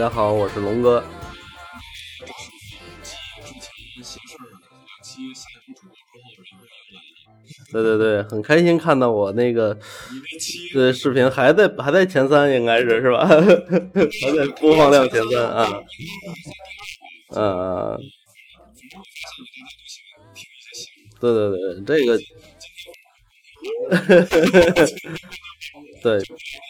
大家好，我是龙哥。对对对，很开心看到我那个对视频还在还在前三，应该是是吧？还在播放量前三啊。嗯。对对对，这个。对。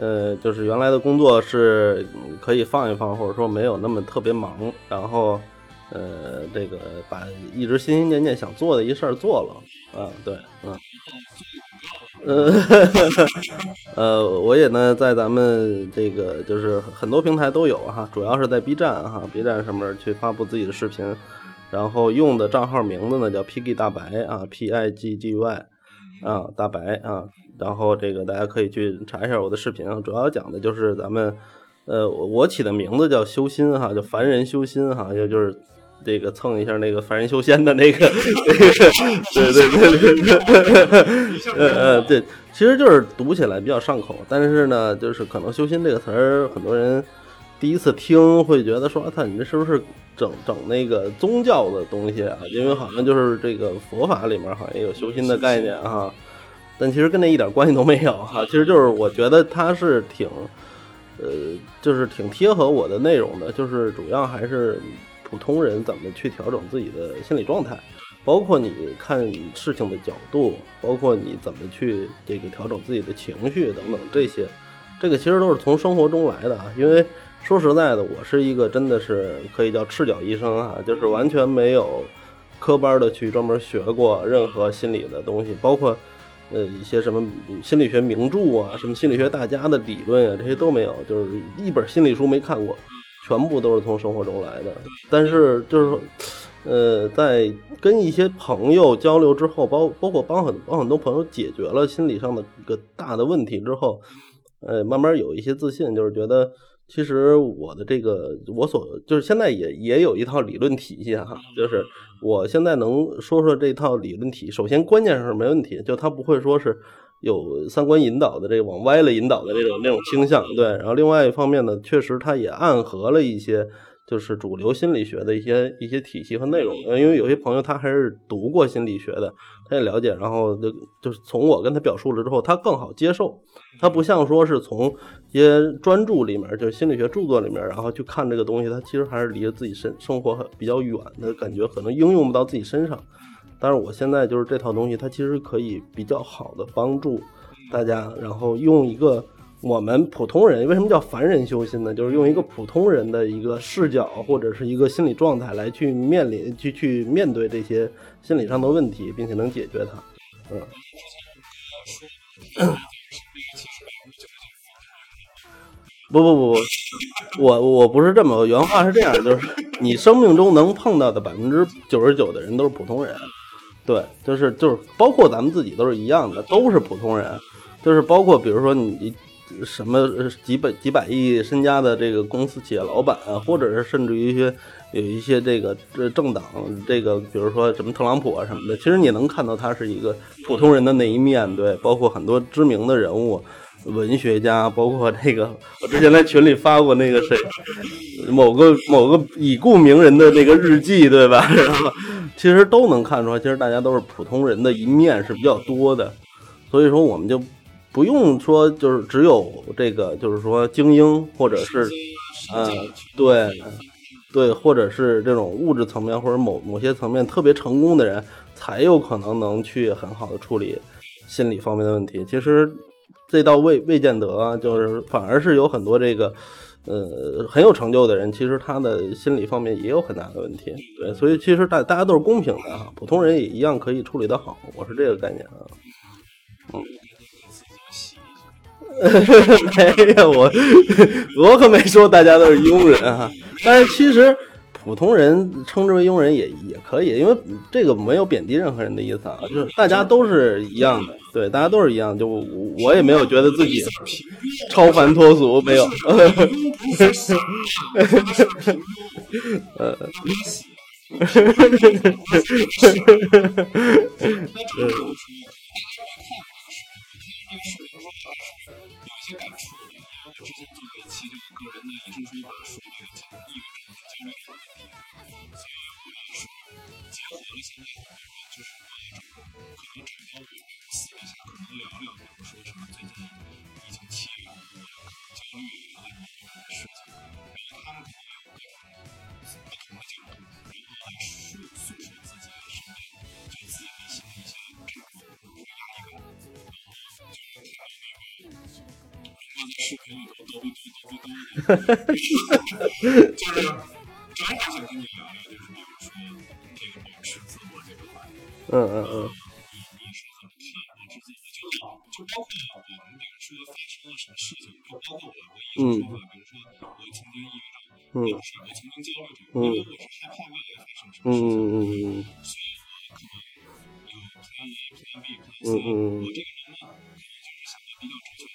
呃，就是原来的工作是可以放一放，或者说没有那么特别忙，然后。呃，这个把一直心心念念想做的一事儿做了，啊，对，嗯，呃，呃，我也呢，在咱们这个就是很多平台都有哈，主要是在 B 站哈，B 站上面去发布自己的视频，然后用的账号名字呢叫 Pig 大白啊，P I G G Y 啊，大白啊，然后这个大家可以去查一下我的视频啊，主要讲的就是咱们，呃，我起的名字叫修心哈，叫凡人修心哈，也就是。这个蹭一下那个凡人修仙的那个，对对对对，呃呃对，其实就是读起来比较上口，但是呢，就是可能修心这个词儿，很多人第一次听会觉得说，他你这是不是整整那个宗教的东西啊？因为好像就是这个佛法里面好像也有修心的概念哈，但其实跟那一点关系都没有哈，其实就是我觉得它是挺，呃，就是挺贴合我的内容的，就是主要还是。普通人怎么去调整自己的心理状态，包括你看事情的角度，包括你怎么去这个调整自己的情绪等等这些，这个其实都是从生活中来的啊。因为说实在的，我是一个真的是可以叫赤脚医生啊，就是完全没有科班的去专门学过任何心理的东西，包括呃一些什么心理学名著啊，什么心理学大家的理论啊，这些都没有，就是一本心理书没看过。全部都是从生活中来的，但是就是说，呃，在跟一些朋友交流之后，包包括帮很帮很多朋友解决了心理上的一个大的问题之后，呃，慢慢有一些自信，就是觉得其实我的这个我所就是现在也也有一套理论体系哈，就是我现在能说说这套理论体，首先关键是没问题，就它不会说是。有三观引导的这个往歪了引导的这种那种倾向，对。然后另外一方面呢，确实它也暗合了一些就是主流心理学的一些一些体系和内容。因为有些朋友他还是读过心理学的，他也了解。然后就就是从我跟他表述了之后，他更好接受。他不像说是从一些专著里面，就是心理学著作里面，然后去看这个东西，他其实还是离着自己身生活比较远的感觉，可能应用不到自己身上。但是我现在就是这套东西，它其实可以比较好的帮助大家，然后用一个我们普通人为什么叫凡人修心呢？就是用一个普通人的一个视角或者是一个心理状态来去面临、去去面对这些心理上的问题，并且能解决它。嗯。不不不不，我我不是这么，原话是这样，就是你生命中能碰到的百分之九十九的人都是普通人。对，就是就是，包括咱们自己都是一样的，都是普通人。就是包括比如说你什么几百几百亿身家的这个公司企业老板啊，或者是甚至于一些有一些这个政党，这个比如说什么特朗普啊什么的，其实你能看到他是一个普通人的那一面。对，包括很多知名的人物。文学家，包括这个，我之前在群里发过那个谁，某个某个已故名人的那个日记，对吧？然后其实都能看出来，其实大家都是普通人的一面是比较多的，所以说我们就不用说就是只有这个，就是说精英或者是，嗯，对，对，或者是这种物质层面或者某某些层面特别成功的人才有可能能去很好的处理。心理方面的问题。其实这倒未未见得，就是反而是有很多这个呃很有成就的人，其实他的心理方面也有很大的问题。对，所以其实大大家都是公平的啊，普通人也一样可以处理得好，我是这个概念啊。嗯。没有我，我可没说大家都是庸人啊。但是其实普通人称之为庸人也也可以，因为这个没有贬低任何人的意思啊，就是大家都是一样的，对，大家都是一样。就我也没有觉得自己超凡脱俗，没有。呃。感触的，因为我之前做过一期就是个人的以身说法，视频里头叨逼叨叨逼叨的，就是正好想跟你聊聊，就是比如说这个保持自我这个话题。嗯嗯嗯。你你说很对，保持自我就好，就包括我们，比如说发生了什么事情，就包括我，我一直说嘛，比如说我曾经抑郁症，或者是我曾经焦虑症，因为我是害怕未来发生什么事情，所以我可能有 plan A、plan B、plan C，我这个人呢，可能就是想的比较准确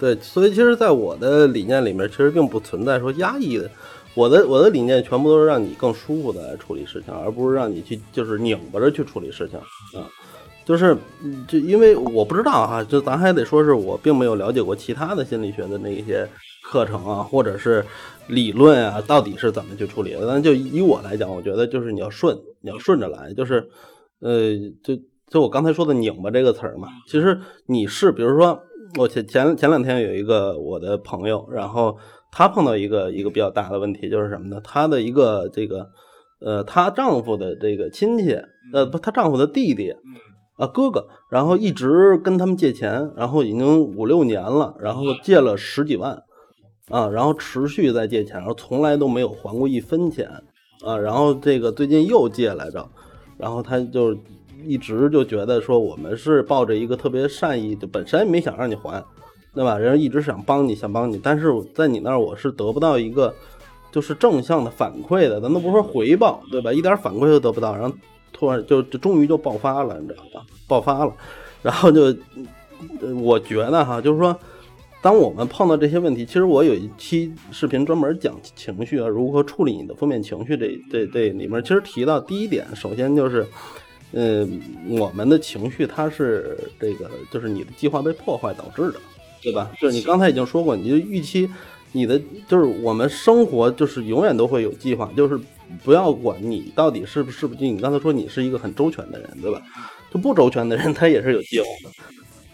对，所以其实，在我的理念里面，其实并不存在说压抑的。我的我的理念全部都是让你更舒服的来处理事情，而不是让你去就是拧巴着去处理事情啊。就是就因为我不知道啊，就咱还得说是我并没有了解过其他的心理学的那一些课程啊，或者是理论啊，到底是怎么去处理的。但就以我来讲，我觉得就是你要顺，你要顺着来，就是呃，就就我刚才说的拧巴这个词儿嘛。其实你是比如说我前前前两天有一个我的朋友，然后。她碰到一个一个比较大的问题，就是什么呢？她的一个这个，呃，她丈夫的这个亲戚，呃，不，她丈夫的弟弟，啊，哥哥，然后一直跟他们借钱，然后已经五六年了，然后借了十几万，啊，然后持续在借钱，然后从来都没有还过一分钱，啊，然后这个最近又借来着，然后他就一直就觉得说我们是抱着一个特别善意，就本身没想让你还。对吧？人一直想帮你，想帮你，但是在你那儿我是得不到一个就是正向的反馈的，咱都不说回报，对吧？一点反馈都得不到，然后突然就就终于就爆发了，你知道吧？爆发了，然后就我觉得哈，就是说，当我们碰到这些问题，其实我有一期视频专门讲情绪啊，如何处理你的负面情绪，这这这里面其实提到第一点，首先就是，嗯，我们的情绪它是这个，就是你的计划被破坏导致的。对吧？就是你刚才已经说过，你就预期你的就是我们生活就是永远都会有计划，就是不要管你到底是不是不是。你刚才说你是一个很周全的人，对吧？就不周全的人他也是有计划的。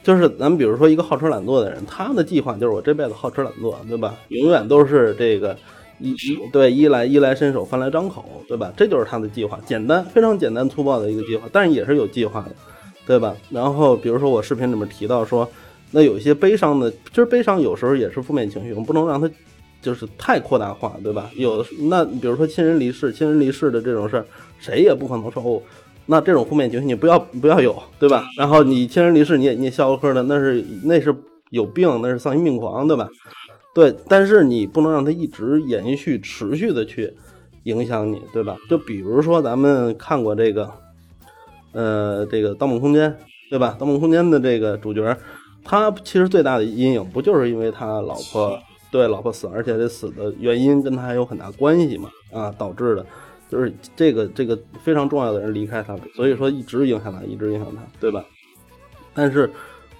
就是咱们比如说一个好吃懒做的人，他的计划就是我这辈子好吃懒做，对吧？永远都是这个一一对衣来衣来伸手饭来张口，对吧？这就是他的计划，简单非常简单粗暴的一个计划，但是也是有计划的，对吧？然后比如说我视频里面提到说。那有一些悲伤的，其实悲伤有时候也是负面情绪，我们不能让它就是太扩大化，对吧？有那比如说亲人离世，亲人离世的这种事儿，谁也不可能说哦，那这种负面情绪你不要不要有，对吧？然后你亲人离世，你也你也笑呵呵的，那是那是有病，那是丧心病狂，对吧？对，但是你不能让它一直延续、持续的去影响你，对吧？就比如说咱们看过这个，呃，这个《盗梦空间》，对吧？《盗梦空间》的这个主角。他其实最大的阴影不就是因为他老婆对老婆死，而且这死的原因跟他还有很大关系嘛？啊，导致的，就是这个这个非常重要的人离开他，所以说一直影响他，一直影响他，对吧？但是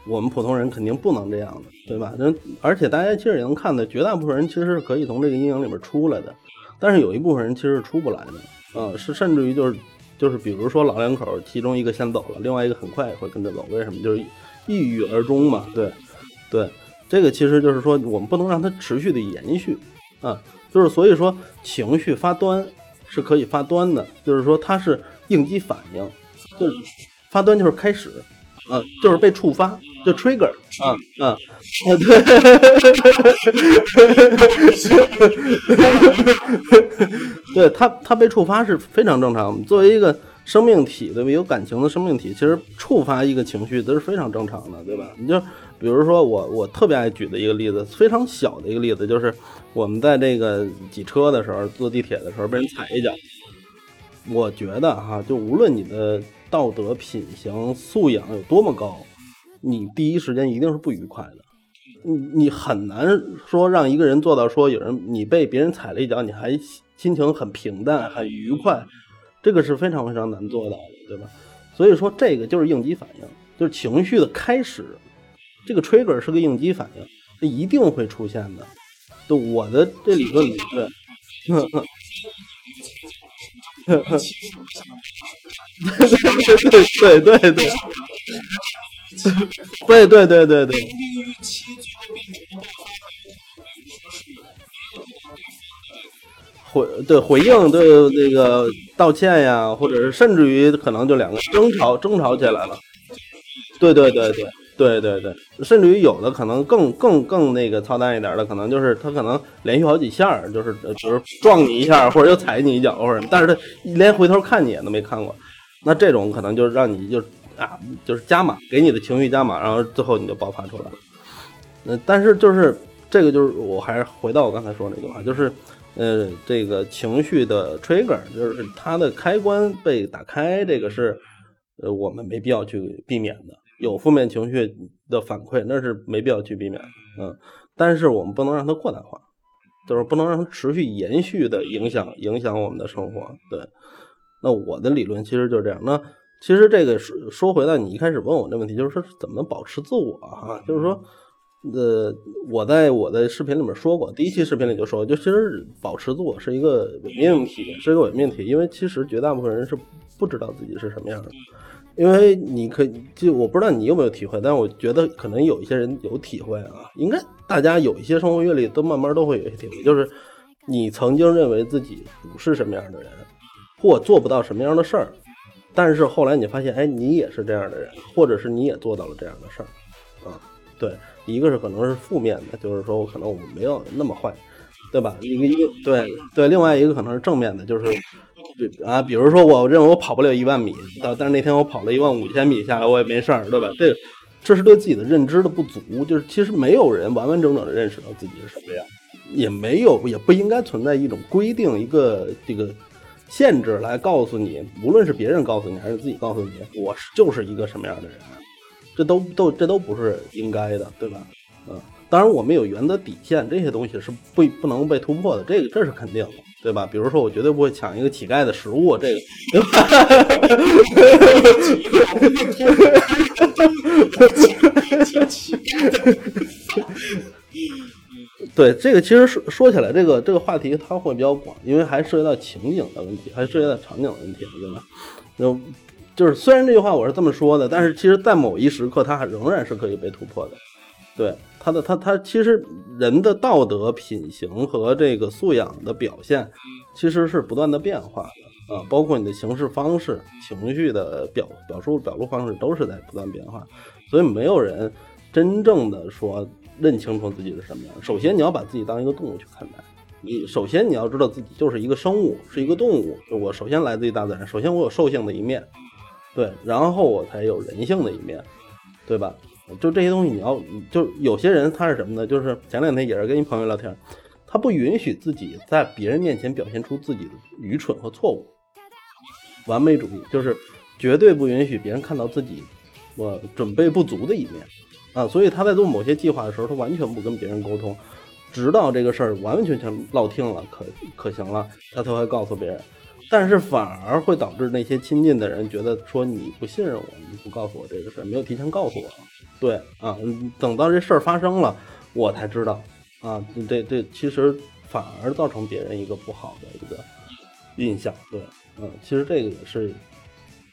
我们普通人肯定不能这样的，对吧？人而且大家其实也能看到，绝大部分人其实是可以从这个阴影里面出来的，但是有一部分人其实是出不来的，啊，是甚至于就是就是比如说老两口，其中一个先走了，另外一个很快也会跟着走，为什么？就是抑郁而终嘛，对，对，这个其实就是说我们不能让它持续的延续，啊，就是所以说情绪发端是可以发端的，就是说它是应激反应，就是发端就是开始。啊，就是被触发，就 trigger 啊啊啊！对，对他他被触发是非常正常。作为一个生命体，对吧？有感情的生命体，其实触发一个情绪都是非常正常的，对吧？你就比如说我我特别爱举的一个例子，非常小的一个例子，就是我们在这个挤车的时候，坐地铁的时候被人踩一脚，我觉得哈，就无论你的。道德品行素养有多么高，你第一时间一定是不愉快的。你你很难说让一个人做到说有人你被别人踩了一脚，你还心情很平淡很愉快，这个是非常非常难做到的，对吧？所以说这个就是应激反应，就是情绪的开始。这个 trigger 是个应激反应，这一定会出现的。就我的这理论里，对。对对对对对 对对对对对对。回对回应对那个道歉呀，或者是甚至于可能就两个争吵争吵起来了。对对对对对对对，甚至于有的可能更更更那个操蛋一点的，可能就是他可能连续好几下，就是比如撞你一下，或者又踩你一脚或者什么，但是他连回头看你眼都没看过。那这种可能就是让你就啊，就是加码，给你的情绪加码，然后最后你就爆发出来了。呃，但是就是这个就是我还是回到我刚才说那句话，就是呃，这个情绪的 trigger，就是它的开关被打开，这个是呃我们没必要去避免的。有负面情绪的反馈，那是没必要去避免。嗯，但是我们不能让它扩大化，就是不能让它持续延续的影响影响我们的生活。对。那我的理论其实就是这样。那其实这个说说回到你一开始问我这问题，就是说怎么保持自我哈？就是说，呃，我在我的视频里面说过，第一期视频里就说，就其实保持自我是一个伪命题，是一个伪命题，因为其实绝大部分人是不知道自己是什么样的。因为你可以，就我不知道你有没有体会，但我觉得可能有一些人有体会啊。应该大家有一些生活阅历，都慢慢都会有一些体会，就是你曾经认为自己不是什么样的人。或做不到什么样的事儿，但是后来你发现，哎，你也是这样的人，或者是你也做到了这样的事儿，啊，对，一个是可能是负面的，就是说我可能我没有那么坏，对吧？一个一个对对，另外一个可能是正面的，就是啊，比如说我认为我跑不了一万米，但但是那天我跑了一万五千米下来，我也没事儿，对吧？这这是对自己的认知的不足，就是其实没有人完完整整的认识到自己是什么样，也没有也不应该存在一种规定，一个这个。限制来告诉你，无论是别人告诉你还是自己告诉你，我就是一个什么样的人，这都都这都不是应该的，对吧？嗯，当然我们有原则底线，这些东西是不不能被突破的，这个这是肯定的，对吧？比如说，我绝对不会抢一个乞丐的食物，这个。对这个，其实说说起来，这个这个话题它会比较广，因为还涉及到情景的问题，还涉及到场景的问题，对吧？就就是虽然这句话我是这么说的，但是其实在某一时刻，它仍然是可以被突破的。对他的他他其实人的道德品行和这个素养的表现，其实是不断的变化的啊，包括你的行事方式、情绪的表表述表露方式都是在不断变化，所以没有人真正的说。认清楚自己是什么样。首先，你要把自己当一个动物去看待。你首先你要知道自己就是一个生物，是一个动物。我首先来自于大自然，首先我有兽性的一面，对，然后我才有人性的一面，对吧？就这些东西，你要就有些人他是什么呢？就是前两天也是跟一朋友聊天，他不允许自己在别人面前表现出自己的愚蠢和错误，完美主义就是绝对不允许别人看到自己我准备不足的一面。啊，所以他在做某些计划的时候，他完全不跟别人沟通，直到这个事儿完完全全落听了，可可行了，他才会告诉别人。但是反而会导致那些亲近的人觉得说你不信任我，你不告诉我这个事儿，没有提前告诉我，对啊，等到这事儿发生了，我才知道啊，这这其实反而造成别人一个不好的一个印象。对，嗯，其实这个也是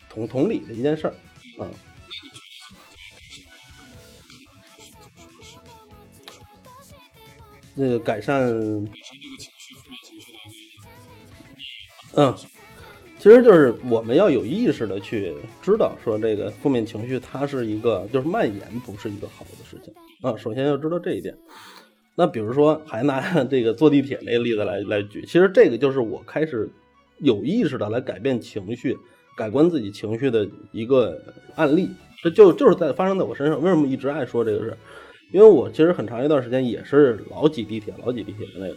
同同理的一件事儿，嗯。那个改善，嗯，其实就是我们要有意识的去知道，说这个负面情绪它是一个，就是蔓延不是一个好的事情啊。首先要知道这一点。那比如说，还拿 这个坐地铁那个例子来来举，其实这个就是我开始有意识的来改变情绪、改观自己情绪的一个案例。这就就是在发生在我身上。为什么一直爱说这个事？因为我其实很长一段时间也是老挤地铁，老挤地铁的那个，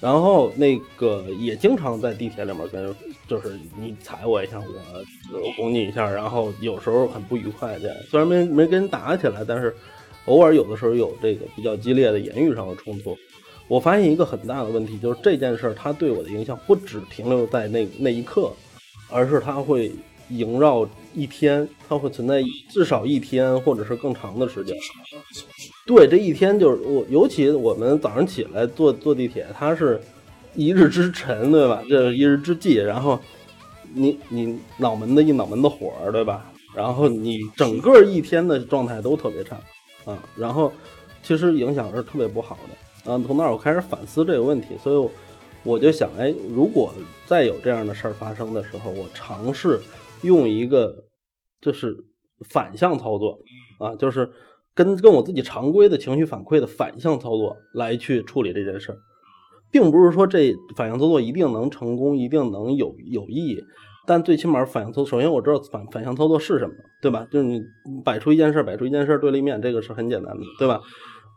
然后那个也经常在地铁里面跟，就是你踩我一下，我拱你一下，然后有时候很不愉快这样。虽然没没跟人打起来，但是偶尔有的时候有这个比较激烈的言语上的冲突。我发现一个很大的问题，就是这件事儿它对我的影响不只停留在那那一刻，而是它会萦绕一天，它会存在至少一天或者是更长的时间。对，这一天就是我，尤其我们早上起来坐坐地铁，它是一日之晨，对吧？这是一日之计，然后你你脑门子一脑门子火，对吧？然后你整个一天的状态都特别差啊，然后其实影响是特别不好的啊。从那儿我开始反思这个问题，所以我就想，哎，如果再有这样的事儿发生的时候，我尝试用一个就是反向操作啊，就是。跟跟我自己常规的情绪反馈的反向操作来去处理这件事儿，并不是说这反向操作一定能成功，一定能有有意义，但最起码反向操作，首先我知道反反向操作是什么，对吧？就是你摆出一件事，摆出一件事对立面，这个是很简单的，对吧？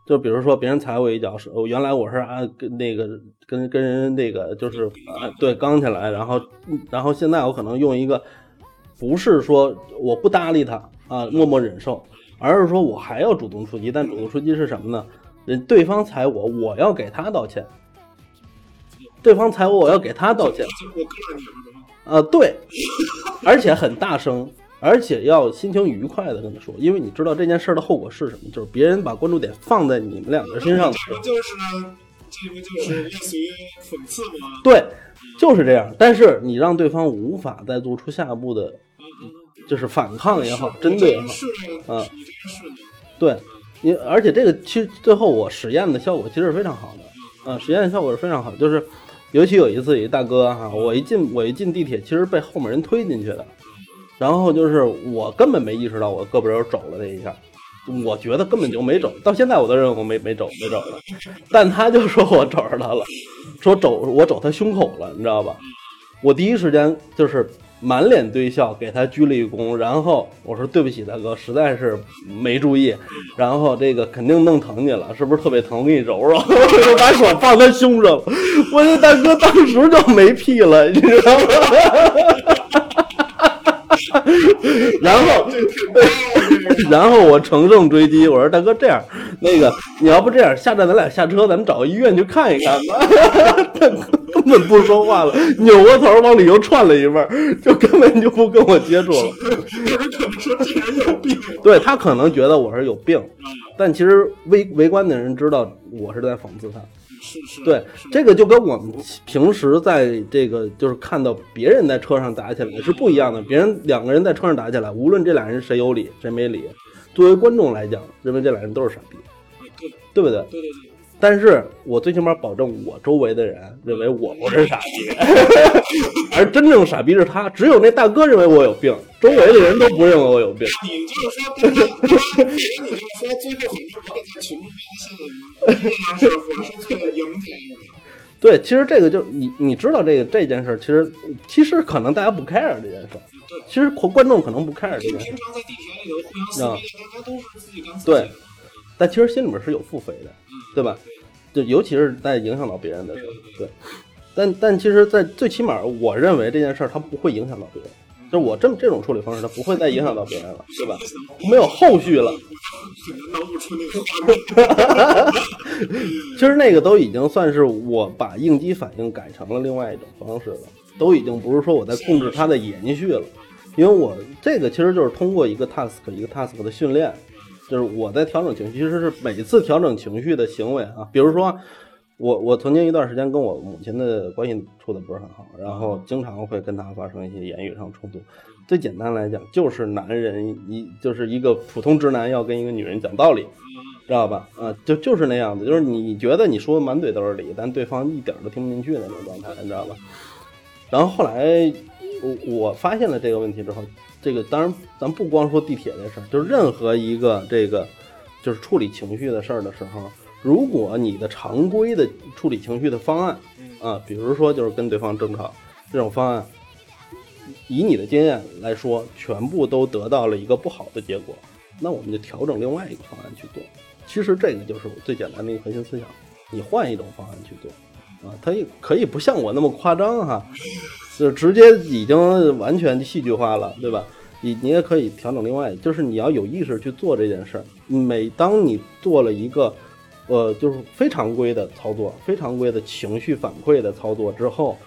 就比如说别人踩我一脚，是原来我是啊跟那个跟跟人那个就是啊对刚起来，然后然后现在我可能用一个不是说我不搭理他啊，默默忍受。而是说我还要主动出击，但主动出击是什么呢？人对方踩我，我要给他道歉。对方踩我，我要给他道歉。啊，对，而且很大声，而且要心情愉快的跟他说，因为你知道这件事的后果是什么，就是别人把关注点放在你们两个身上。这不就是这不就是类似于讽刺吗？对，就是这样。但是你让对方无法再做出下一步的。就是反抗也好，针对也好，啊，对，你而且这个其实最后我实验的效果其实是非常好的，啊，实验的效果是非常好，就是尤其有一次，一大哥哈，我一进我一进地铁，其实被后面人推进去的，然后就是我根本没意识到我胳膊肘肘了那一下，我觉得根本就没肘，到现在我都认为我没没肘没肘了，但他就说我肘着他了，说肘我肘他胸口了，你知道吧？我第一时间就是。满脸堆笑，给他鞠了一躬，然后我说：“对不起，大哥，实在是没注意。”然后这个肯定弄疼你了，是不是特别疼？我给你揉揉。我就把手放他胸上，我这大哥当时就没屁了，你知道吗？然后，然后我乘胜追击，我说：“大哥，这样，那个你要不这样，下站咱俩下车，咱们找个医院去看一看吧。”根本不说话了，扭过头往里又串了一味，就根本就不跟我接触了。有人可能说这人有病，对他可能觉得我是有病，但其实围围观的人知道我是在讽刺他。是是，对这个就跟我们平时在这个就是看到别人在车上打起来是不一样的。别人两个人在车上打起来，无论这俩人谁有理谁没理，作为观众来讲，认为这俩人都是傻逼，对对不对？对对对。但是我最起码保证我周围的人认为我不是傻逼，而真正傻逼是他。只有那大哥认为我有病，周围的人都不认为我有病。你就是说，你就是说，最后很多人在群众发现了，是我是最赢家。对，其实这个就你你知道这个这件事，其实其实可能大家不 care 这件事。对，其实观众可能不 care 这件事。平常在地铁里头互相撕逼，大家都是自己干自己。对，但其实心里面是有腹诽的。对吧？就尤其是在影响到别人的时候，对。但但其实，在最起码，我认为这件事儿它不会影响到别人。就我这么这种处理方式，它不会再影响到别人了，对吧？没有后续了。其实那个都已经算是我把应激反应改成了另外一种方式了，都已经不是说我在控制它的延续了。因为我这个其实就是通过一个 task 一个 task 的训练。就是我在调整情绪，其实是每次调整情绪的行为啊，比如说。我我曾经一段时间跟我母亲的关系处的不是很好，然后经常会跟她发生一些言语上冲突。最简单来讲，就是男人一就是一个普通直男要跟一个女人讲道理，知道吧？啊，就就是那样子，就是你觉得你说的满嘴都是理，但对方一点都听不进去的那种状态，你知道吧？然后后来我我发现了这个问题之后，这个当然咱不光说地铁这事儿，就是任何一个这个就是处理情绪的事儿的时候。如果你的常规的处理情绪的方案，啊，比如说就是跟对方争吵这种方案，以你的经验来说，全部都得到了一个不好的结果，那我们就调整另外一个方案去做。其实这个就是我最简单的一个核心思想，你换一种方案去做，啊，它也可以不像我那么夸张哈，就直接已经完全戏剧化了，对吧？你你也可以调整另外，就是你要有意识去做这件事儿。每当你做了一个。呃，就是非常规的操作，非常规的情绪反馈的操作之后，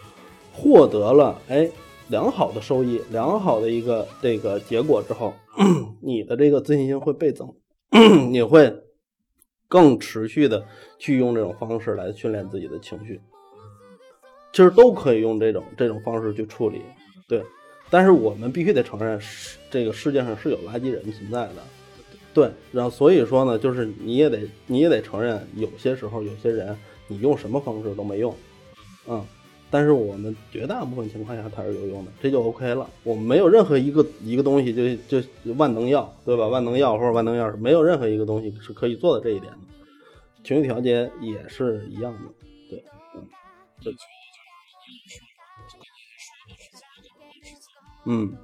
获得了哎良好的收益，良好的一个这个结果之后，你的这个自信心会倍增，你会更持续的去用这种方式来训练自己的情绪。其实都可以用这种这种方式去处理，对。但是我们必须得承认，这个世界上是有垃圾人存在的。对，然后所以说呢，就是你也得你也得承认，有些时候有些人你用什么方式都没用，嗯，但是我们绝大部分情况下它是有用的，这就 OK 了。我们没有任何一个一个东西就就万能药，对吧？万能药或者万能药是没有任何一个东西是可以做到这一点的。情绪调节也是一样的，对，嗯，对，嗯。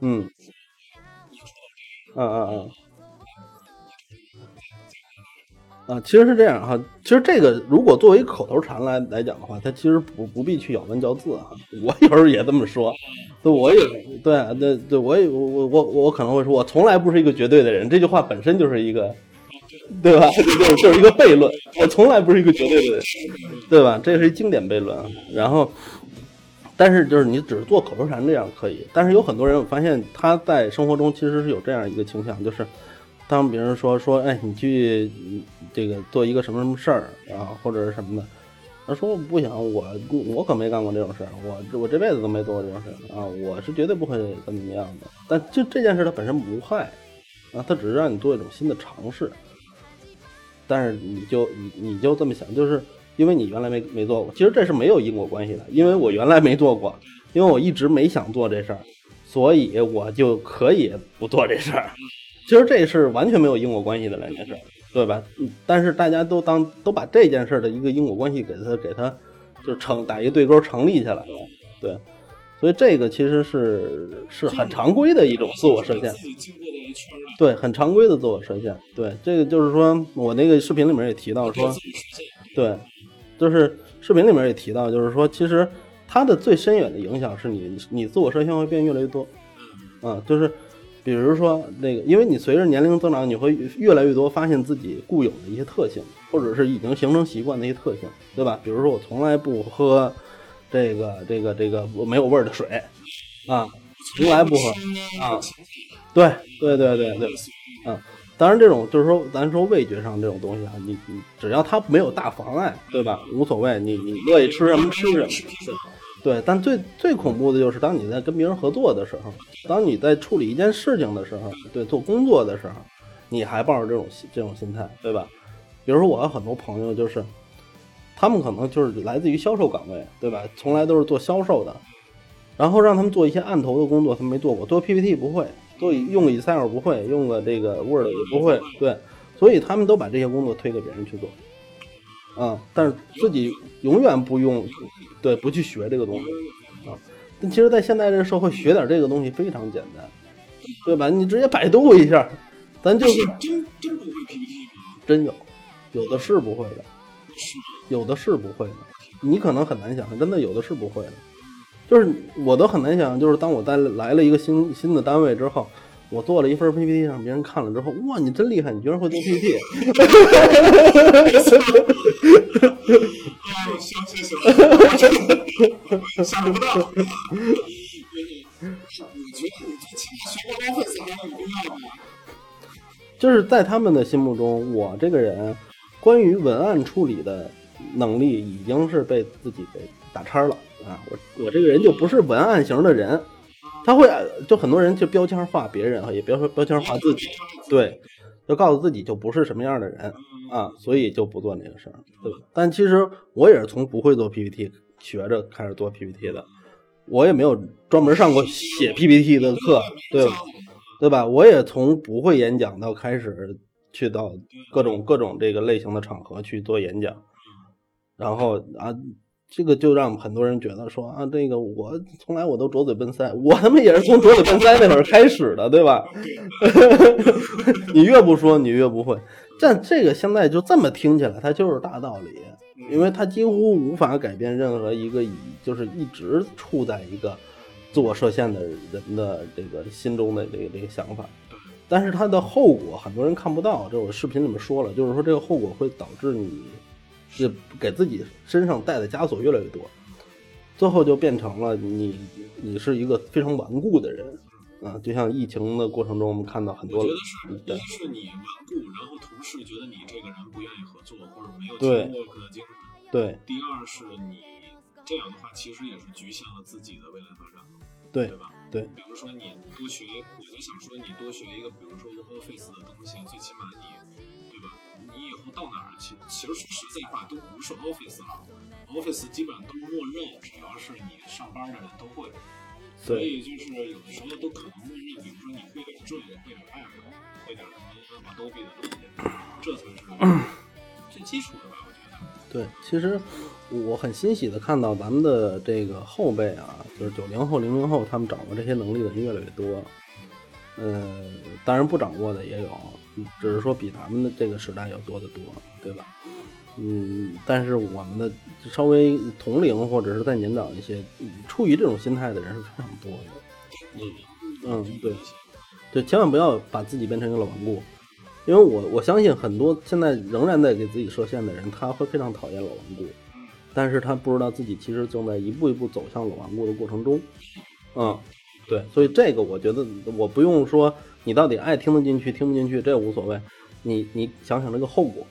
嗯，嗯嗯嗯，啊，其实是这样哈。其实这个如果作为口头禅来来讲的话，它其实不不必去咬文嚼字哈。我有时候也这么说，对，我也对，对对，我也我我我我可能会说，我从来不是一个绝对的人。这句话本身就是一个，对吧？就是就是一个悖论。我从来不是一个绝对的人，对吧？这是一经典悖论。然后。但是就是你只是做口头禅这样可以，但是有很多人我发现他在生活中其实是有这样一个倾向，就是当别人说说哎你去这个做一个什么什么事儿啊或者是什么的，他说不行我我可没干过这种事儿，我我这辈子都没做过这种事儿啊，我是绝对不会怎么怎么样的。但就这件事它本身无害啊，它只是让你做一种新的尝试，但是你就你你就这么想就是。因为你原来没没做过，其实这是没有因果关系的。因为我原来没做过，因为我一直没想做这事儿，所以我就可以不做这事儿。其实这是完全没有因果关系的两件事，对吧？但是大家都当都把这件事的一个因果关系给他给他就成打一个对勾成立起来了，对。所以这个其实是是很常规的一种自我设限，对，很常规的自我设限。对，这个就是说我那个视频里面也提到说，对。就是视频里面也提到，就是说，其实它的最深远的影响是你，你自我设限会变越来越多。嗯，就是，比如说那个，因为你随着年龄增长，你会越来越多发现自己固有的一些特性，或者是已经形成习惯的一些特性，对吧？比如说我从来不喝这个这个这个没有味儿的水，啊，从来不喝，啊，对对对对对，嗯。当然，这种就是说，咱说味觉上这种东西啊，你你只要它没有大妨碍，对吧？无所谓，你你乐意吃什么吃什么。对，但最最恐怖的就是当你在跟别人合作的时候，当你在处理一件事情的时候，对，做工作的时候，你还抱着这种这种心态，对吧？比如说，我有很多朋友，就是他们可能就是来自于销售岗位，对吧？从来都是做销售的，然后让他们做一些案头的工作，他们没做过，做 PPT 不会。做用 Excel 不会，用个这个 Word 也不会，对，所以他们都把这些工作推给别人去做，啊，但是自己永远不用，对，不去学这个东西，啊，但其实，在现在这个社会，学点这个东西非常简单，对吧？你直接百度一下，咱就是真真不会 PPT 吗？真有，有的是不会的，有的是不会的，你可能很难想象，真的有的是不会的。就是我都很难想，就是当我在来了一个新新的单位之后，我做了一份 PPT，让别人看了之后，哇，你真厉害，你居然会做 PPT！行行行，想不到。就是在他们的心目中，我这个人关于文案处理的能力已经是被自己给打叉了啊！我我这个人就不是文案型的人，他会就很多人就标签化别人，也别说标签化自己，对，就告诉自己就不是什么样的人啊，所以就不做那个事儿，对吧？但其实我也是从不会做 PPT 学着开始做 PPT 的，我也没有专门上过写 PPT 的课，对吧？对吧？我也从不会演讲到开始去到各种各种这个类型的场合去做演讲，然后啊，这个就让很多人觉得说啊，这个我从来我都拙嘴笨腮，我他妈也是从拙嘴笨腮那会儿开始的，对吧？你越不说，你越不会。但这个现在就这么听起来，它就是大道理，因为它几乎无法改变任何一个以就是一直处在一个自我设限的人的这个心中的这个这个想法。但是它的后果很多人看不到，这我视频里面说了，就是说这个后果会导致你是给自己身上带的枷锁越来越多，最后就变成了你你是一个非常顽固的人啊，就像疫情的过程中，我们看到很多我觉得是，第一是你顽固，然后同事觉得你这个人不愿意合作，或者没有对 teamwork 的精神。对第二是你这样的话，其实也是局限了自己的未来发展，对对吧？对比如说你多学，我就想说你多学一个，比如说 Office 的东西，最起码你？你以后到哪儿，去其实说实在话，都不是 Office 了，Office 基本上都默认，只要是你上班的人都会。所以就是有的时候都可能默认，比如说你会点这个，会点 App，会点什么 Adobe 的东西，这才是最基础的吧？我觉得。对，其实我很欣喜的看到咱们的这个后辈啊，就是九零后、零零后，他们掌握这些能力的人越来越多。呃，当然不掌握的也有，只是说比咱们的这个时代要多得多，对吧？嗯，但是我们的稍微同龄或者是再年长一些，出于这种心态的人是非常多的。嗯嗯，对，对，千万不要把自己变成一个老顽固，因为我我相信很多现在仍然在给自己设限的人，他会非常讨厌老顽固，但是他不知道自己其实正在一步一步走向老顽固的过程中。嗯，对，所以这个我觉得我不用说你到底爱听得进去听不进去，这无所谓，你你想想这个后果，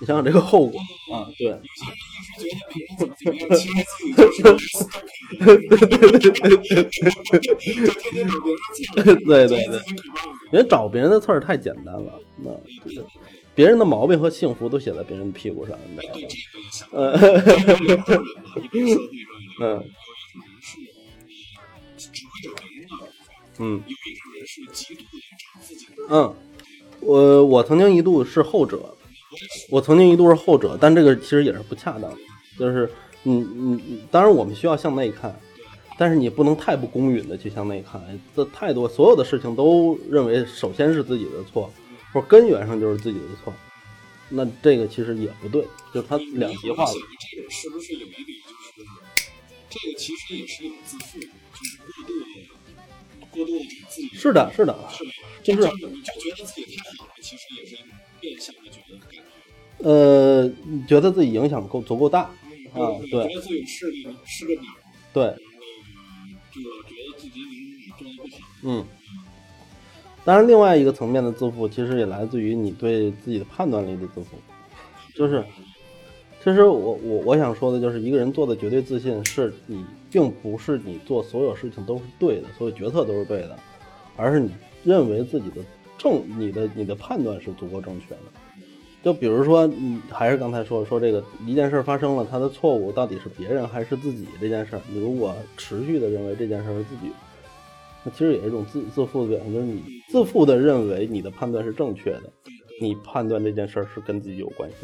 你想想这个后果啊，对，对 对对。人找别人的刺儿太简单了，那别人的毛病和幸福都写在别人的屁股上，你知道吗？嗯嗯有一种人是极度的找自己的。嗯，我我曾经一度是后者，我曾经一度是后者，但这个其实也是不恰当的，就是你你你当然我们需要向内看，但是你不能太不公允的去向内看，这太多所有的事情都认为首先是自己的错，或根源上就是自己的错，那这个其实也不对，就是它两极化了是不是有一点就是，这个其实也是一种自负，就是过度的过度的给自己是的，是的，是吧？就是就是你就觉得自己太好了，其实也是变相的觉得感觉。呃，觉得自己影响够足够大，啊对觉得自己有势力，是个鸟，对，然后呢，就觉得自己能做的不好。嗯。当然，另外一个层面的自负，其实也来自于你对自己的判断力的自负。就是，其实我我我想说的就是，一个人做的绝对自信，是你并不是你做所有事情都是对的，所有决策都是对的，而是你认为自己的正，你的你的判断是足够正确的。就比如说，你还是刚才说说这个一件事发生了，他的错误到底是别人还是自己这件事儿，你如果持续的认为这件事是自己，那其实也是一种自自负的表现，就是你自负的认为你的判断是正确的，你判断这件事儿是跟自己有关系。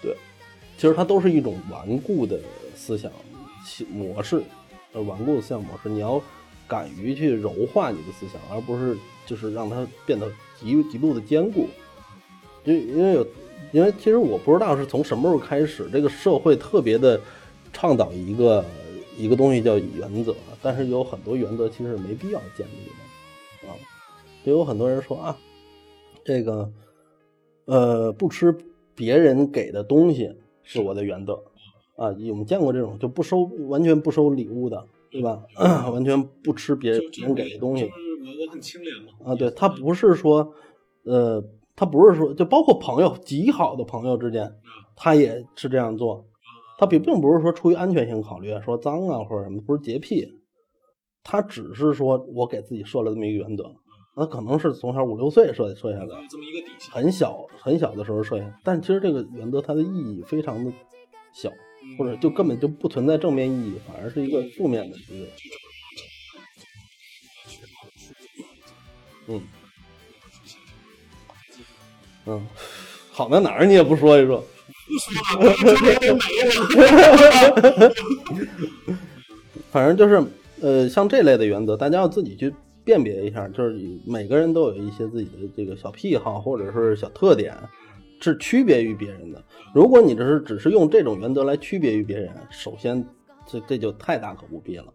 对，其实它都是一种顽固的思想模式，呃，顽固的思想模式，你要敢于去柔化你的思想，而不是就是让它变得极极度的坚固。就因为有，因为其实我不知道是从什么时候开始，这个社会特别的倡导一个一个东西叫原则，但是有很多原则其实是没必要建立的啊。就有很多人说啊，这个呃不吃别人给的东西是我的原则啊。我们见过这种就不收完全不收礼物的对吧？完全不吃别人别人给的东西就是我我很清廉嘛。啊。对他不是说，呃，他不是说，就包括朋友极好的朋友之间，他也是这样做。他并并不是说出于安全性考虑，说脏啊或者什么，不是洁癖，他只是说我给自己设了这么一个原则，那可能是从小五六岁设设下的，这么一个底线。很小很小的时候设下，但其实这个原则它的意义非常的小，或者就根本就不存在正面意义，反而是一个负面的一个，嗯。嗯，好在哪儿你也不说一说，反正就是呃，像这类的原则，大家要自己去辨别一下，就是每个人都有一些自己的这个小癖好或者是小特点，是区别于别人的。如果你这是只是用这种原则来区别于别人，首先这这就太大可不必了。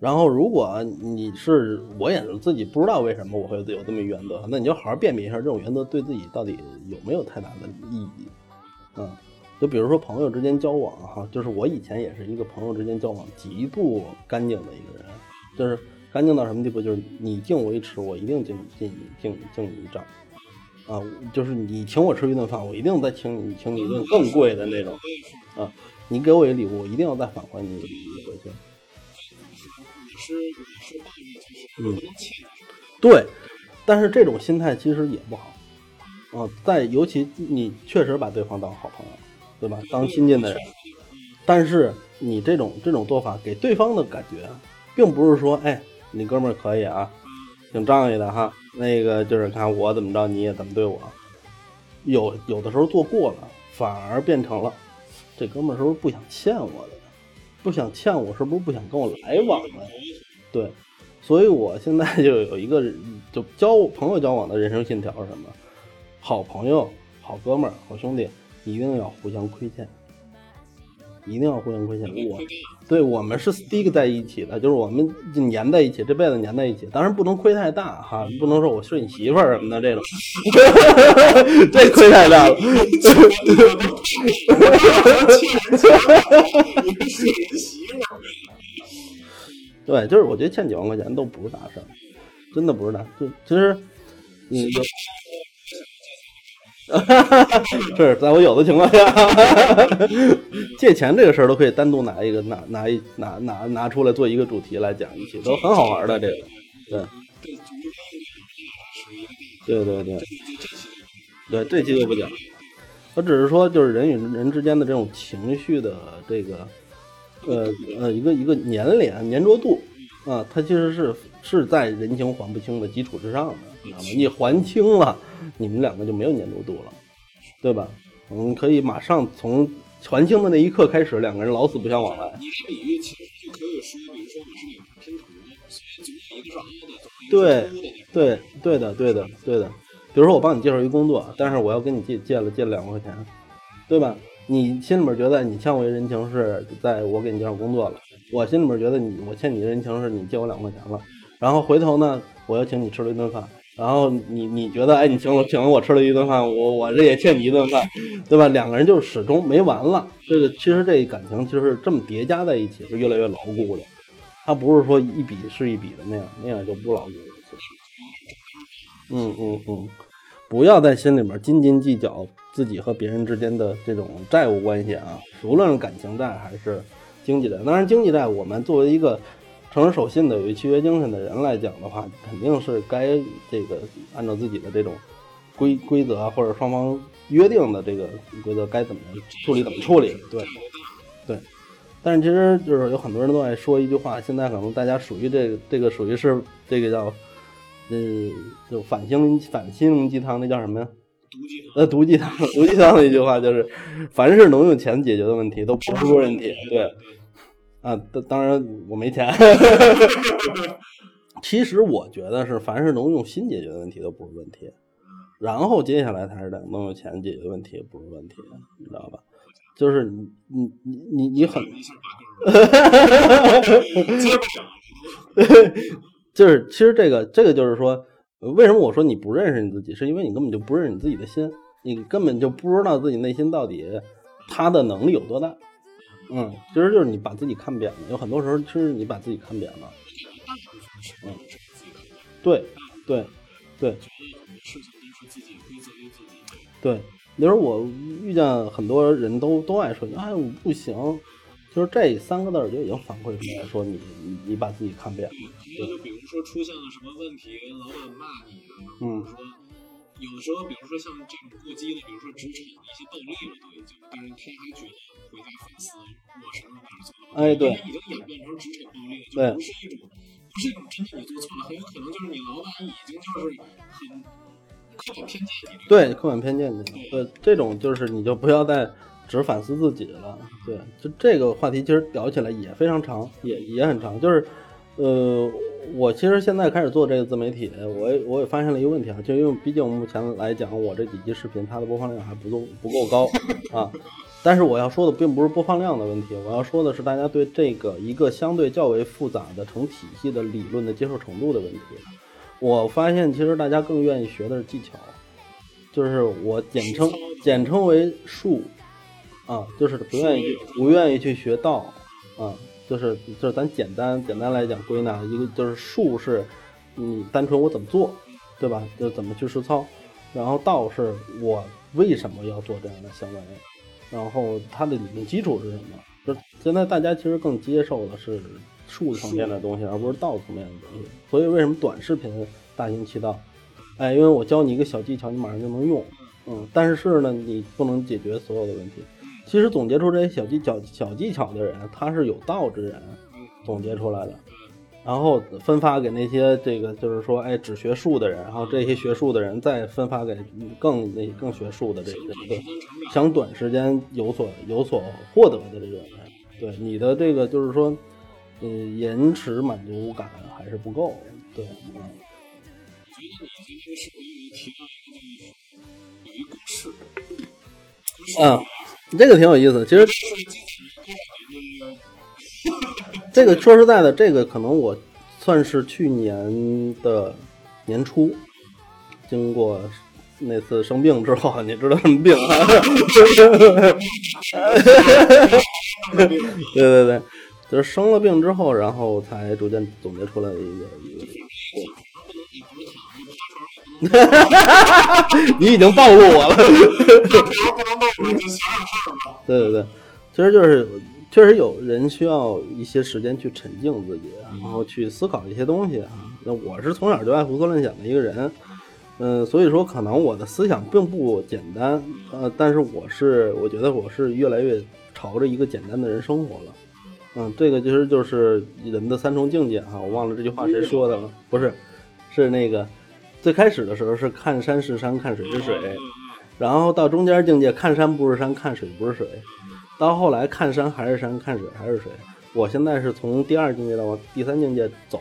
然后，如果你是我也是自己不知道为什么我会有这么一原则，那你就好好辨别一下这种原则对自己到底有没有太大的意义。嗯，就比如说朋友之间交往哈，就是我以前也是一个朋友之间交往极度干净的一个人，就是干净到什么地步，就是你敬我一尺，我一定敬敬敬敬你一丈。啊，就是你请我吃一顿饭，我一定再请你请你一顿更贵的那种。啊，你给我一礼物，我一定要再返还你一个礼物回去。你是你是大于就是不能欠你。对，但是这种心态其实也不好。啊，在尤其你确实把对方当好朋友，对吧？当亲近的人，但是你这种这种做法给对方的感觉，并不是说，哎，你哥们儿可以啊，挺仗义的哈。那个就是看我怎么着，你也怎么对我。有有的时候做过了，反而变成了这哥们儿是不是不想欠我的？不想欠我，是不是不想跟我来往了？对，所以我现在就有一个就交朋友交往的人生信条是什么？好朋友、好哥们儿、好兄弟，一定要互相亏欠，一定要互相亏欠。我对我们是 stick 在一起的，就是我们粘在一起，这辈子粘在一起。当然不能亏太大哈，不能说我睡你媳妇儿什么的这种，这亏太大了。对，就是我觉得欠几万块钱都不是大事儿，真的不是大。就其实嗯有。是在我有的情况下，借钱这个事儿都可以单独拿一个拿拿一拿拿拿出来做一个主题来讲一起，都很好玩的这个，对，对对对，对这期就不讲，我只是说就是人与人之间的这种情绪的这个，呃呃一个一个粘连粘着度啊，它其实是是在人情还不清的基础之上的。知道吗？你还清了，你们两个就没有粘着度了，对吧？我们可以马上从还清的那一刻开始，两个人老死不相往来。你这比喻其实就可以说，比如说我是两块拼图，所以总有一个是凹的，对对对的对的对的。比如说我帮你介绍一工作，但是我要跟你借借了借了两万块钱，对吧？你心里面觉得你欠我一人情是在我给你介绍工作了，我心里面觉得你我欠你的人情是你借我两块钱了，然后回头呢，我又请你吃了一顿饭。然后你你觉得，哎，你请我请了我吃了一顿饭，我我这也欠你一顿饭，对吧？两个人就始终没完了。这个其实这感情就是这么叠加在一起，是越来越牢固的。它不是说一笔是一笔的那样，那样就不牢固了。嗯嗯嗯，不要在心里面斤斤计较自己和别人之间的这种债务关系啊，无论是感情债还是经济债。当然，经济债我们作为一个。诚实守信的、有契约精神的人来讲的话，肯定是该这个按照自己的这种规规则或者双方约定的这个规则该怎么处理怎么处理。对，对。但是其实就是有很多人都爱说一句话，现在可能大家属于这个这个属于是这个叫呃就反心灵反心灵鸡汤，那叫什么呀？毒鸡汤。呃，毒鸡汤，毒鸡汤的一句话就是，凡是能用钱解决的问题都不是问题。对。啊，当当然我没钱。其实我觉得是，凡是能用心解决的问题都不是问题，然后接下来才是能用钱解决问题不是问题，你知道吧？就是你你你你你很，就是其实这个这个就是说，为什么我说你不认识你自己，是因为你根本就不认识你自己的心，你根本就不知道自己内心到底他的能力有多大。嗯，其实就是你把自己看扁了，有很多时候其实你把自己看扁了。大部分时候是自己看扁，对对对。对，那时候我遇见很多人都都爱说，哎，我不行，就是这三个字就已经反馈出来说你你你把自己看扁了。对就比如说出现了什么问题，老板骂你啊，嗯或者说有的时候，比如说像这种过激的，比如说职场的一些暴力了都已经，但是他还觉得回家反思我什么哪儿做的不对，哎对已经演变成职场暴力了，就对不是一种不是一种真的你做错了，很有可能就是你老板已经就是很刻板偏见对，刻板偏见你，对这种就是你就不要再只反思自己了。对，就这个话题其实聊起来也非常长，也也很长。就是，呃，我其实现在开始做这个自媒体，我也我也发现了一个问题啊，就因为毕竟目前来讲，我这几期视频它的播放量还不够不够高 啊。但是我要说的并不是播放量的问题，我要说的是大家对这个一个相对较为复杂的成体系的理论的接受程度的问题。我发现其实大家更愿意学的是技巧，就是我简称简称为术，啊，就是不愿意不愿意去学道，啊，就是就是咱简单简单来讲归纳一个就是术是，你单纯我怎么做，对吧？就怎么去实操，然后道是我为什么要做这样的行为，然后它的理论基础是什么？就现在大家其实更接受的是术层面的东西，而不是道层面的东西。所以为什么短视频大行其道？哎，因为我教你一个小技巧，你马上就能用。嗯，但是呢，你不能解决所有的问题。其实总结出这些小技巧、小技巧的人，他是有道之人总结出来的，然后分发给那些这个就是说，哎，只学术的人，然后这些学术的人再分发给更那更学术的这个对，想短时间有所有所获得的这种人。对你的这个就是说，呃，延迟满足感还是不够。对，嗯。觉得你今天是不是提到一个有一公式？嗯，这个挺有意思。其实这个说实在的，这个可能我算是去年的年初，经过那次生病之后，你知道什么病啊？对对对，就是生了病之后，然后才逐渐总结出来的一个一个。你已经暴露我了。不能弄我就想想事儿吧。对对对，其实就是确实有人需要一些时间去沉静自己，然后去思考一些东西啊。那我是从小就爱胡思乱想的一个人，嗯、所以说可能我的思想并不简单，呃，但是我是我觉得我是越来越朝着一个简单的人生活了。嗯，这个其实就是人的三重境界哈、我忘了这句话谁说的了，不是，是那个最开始的时候是看山是山，看水是水，然后到中间境界看山不是山，看水不是水，到后来看山还是山，看水还是水。我现在是从第二境界到往第三境界走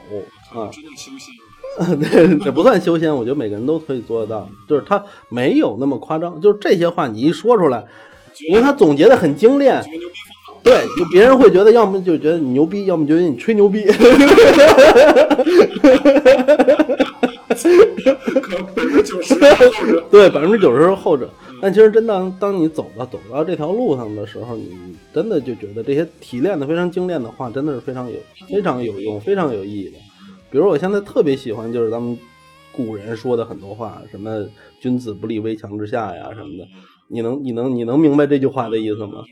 啊，真的修仙。对，这不算修仙，我觉得每个人都可以做得到，就是他没有那么夸张，就是这些话你一说出来，因为他总结的很精炼。对，就别人会觉得，要么就觉得你牛逼，要么觉得你吹牛逼。可百分之九十后者。对，百分之九十是后者。但其实真当当你走到走到这条路上的时候，你真的就觉得这些提炼的非常精炼的话，真的是非常有非常有用、非常有意义的。比如我现在特别喜欢，就是咱们古人说的很多话，什么“君子不立危墙之下”呀什么的。你能你能你能明白这句话的意思吗？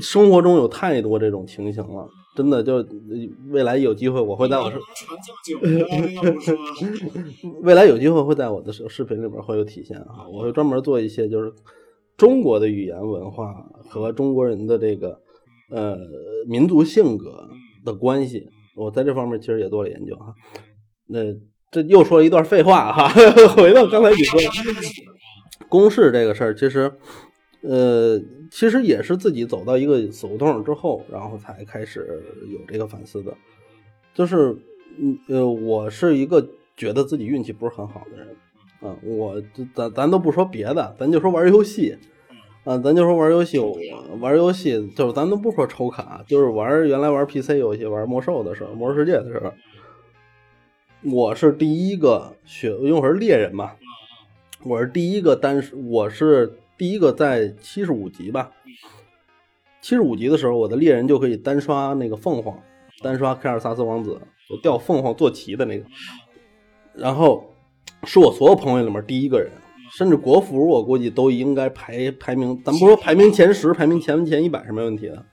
生活中有太多这种情形了，真的就呃未来有机会我会在我能传这么久呢？要不说，未来有机会会在我的视视频里边会有体现啊，我会专门做一些就是中国的语言文化和中国人的这个呃民族性格的关系，我在这方面其实也做了研究哈。那这又说了一段废话哈，回到刚才你说的公式这个事儿，其实呃其实也是自己走到一个死胡同之后，然后才开始有这个反思的，就是嗯呃我是一个觉得自己运气不是很好的人。啊，我就咱咱都不说别的，咱就说玩游戏，啊，咱就说玩游戏，我玩游戏就是咱都不说抽卡，就是玩原来玩 PC 游戏，玩魔兽的时候，魔兽世界的时候，我是第一个学，因为我是猎人嘛，我是第一个单，我是第一个在七十五级吧，七十五级的时候，我的猎人就可以单刷那个凤凰，单刷凯尔萨斯王子，我掉凤凰坐骑的那个，然后是我所有朋友里面第一个人，甚至国服我估计都应该排排名，咱不说排名前十，排名前前一百是没问题的。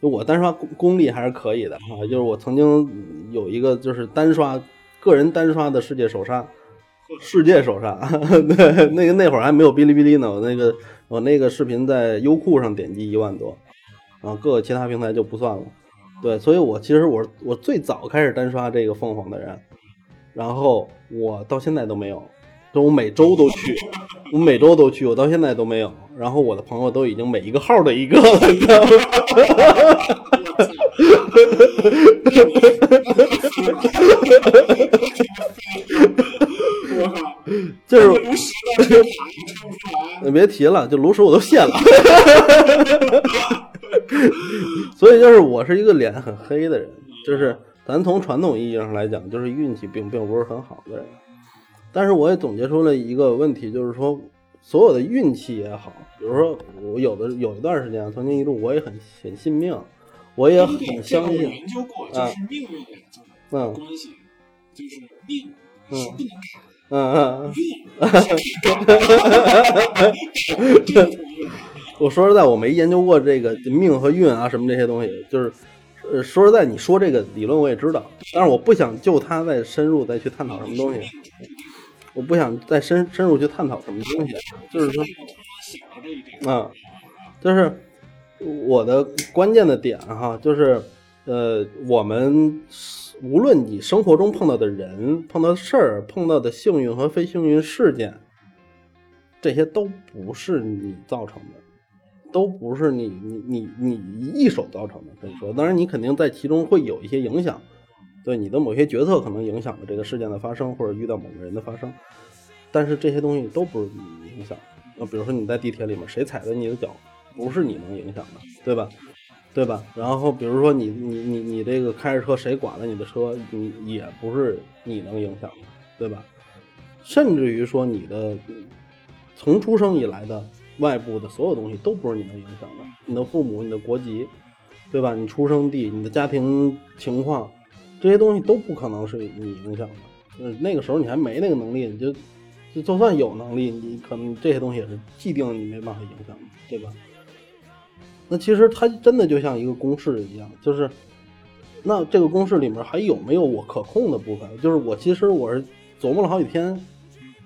就我单刷功功力还是可以的啊，就是我曾经有一个就是单刷个人单刷的世界首杀，世界首杀，对，那个那会儿还没有哔哩哔哩呢，我那个我那个视频在优酷上点击一万多，啊，各个其他平台就不算了，对，所以我其实我我最早开始单刷这个凤凰的人，然后我到现在都没有，就我每周都去，我每周都去，我到现在都没有，然后我的朋友都已经每一个号的一个了，你知道吗？就是炉石的卡你抽不出来，你别提了，就炉石我都卸了。所以就是我是一个脸很黑的人，就是咱从传统意义上来讲，就是运气并并不是很好的人。但是我也总结出了一个问题，就是说所有的运气也好，比如说我有的有一段时间，曾经一度我也很很信命，我也很相信，研究过，就是命运两个嗯关系，就是命是不能改的。嗯 嗯我说实在，我没研究过这个命和运啊什么这些东西，就是，呃，说实在，你说这个理论我也知道，但是我不想就它再深入再去探讨什么东西，我不想再深深入去探讨什么东西，就是说，我突然想到这一点，啊，就是我的关键的点哈，就是呃，我们无论你生活中碰到的人、碰到的事儿、碰到的幸运和非幸运事件，这些都不是你造成的，都不是你你你你一手造成的。可以说，当然你肯定在其中会有一些影响，对你的某些决策可能影响了这个事件的发生，或者遇到某个人的发生，但是这些东西都不是你影响的。呃，比如说你在地铁里面，谁踩的你的脚，不是你能影响的，对吧？对吧？然后比如说你你你你这个开着车，谁管了你的车，你也不是你能影响的，对吧？甚至于说你的从出生以来的外部的所有东西都不是你能影响的，你的父母、你的国籍，对吧？你出生地、你的家庭情况，这些东西都不可能是你影响的。就是那个时候你还没那个能力，你就就就算有能力，你可能这些东西也是既定你没办法影响，对吧？那其实它真的就像一个公式一样，就是那这个公式里面还有没有我可控的部分？就是我其实我是琢磨了好几天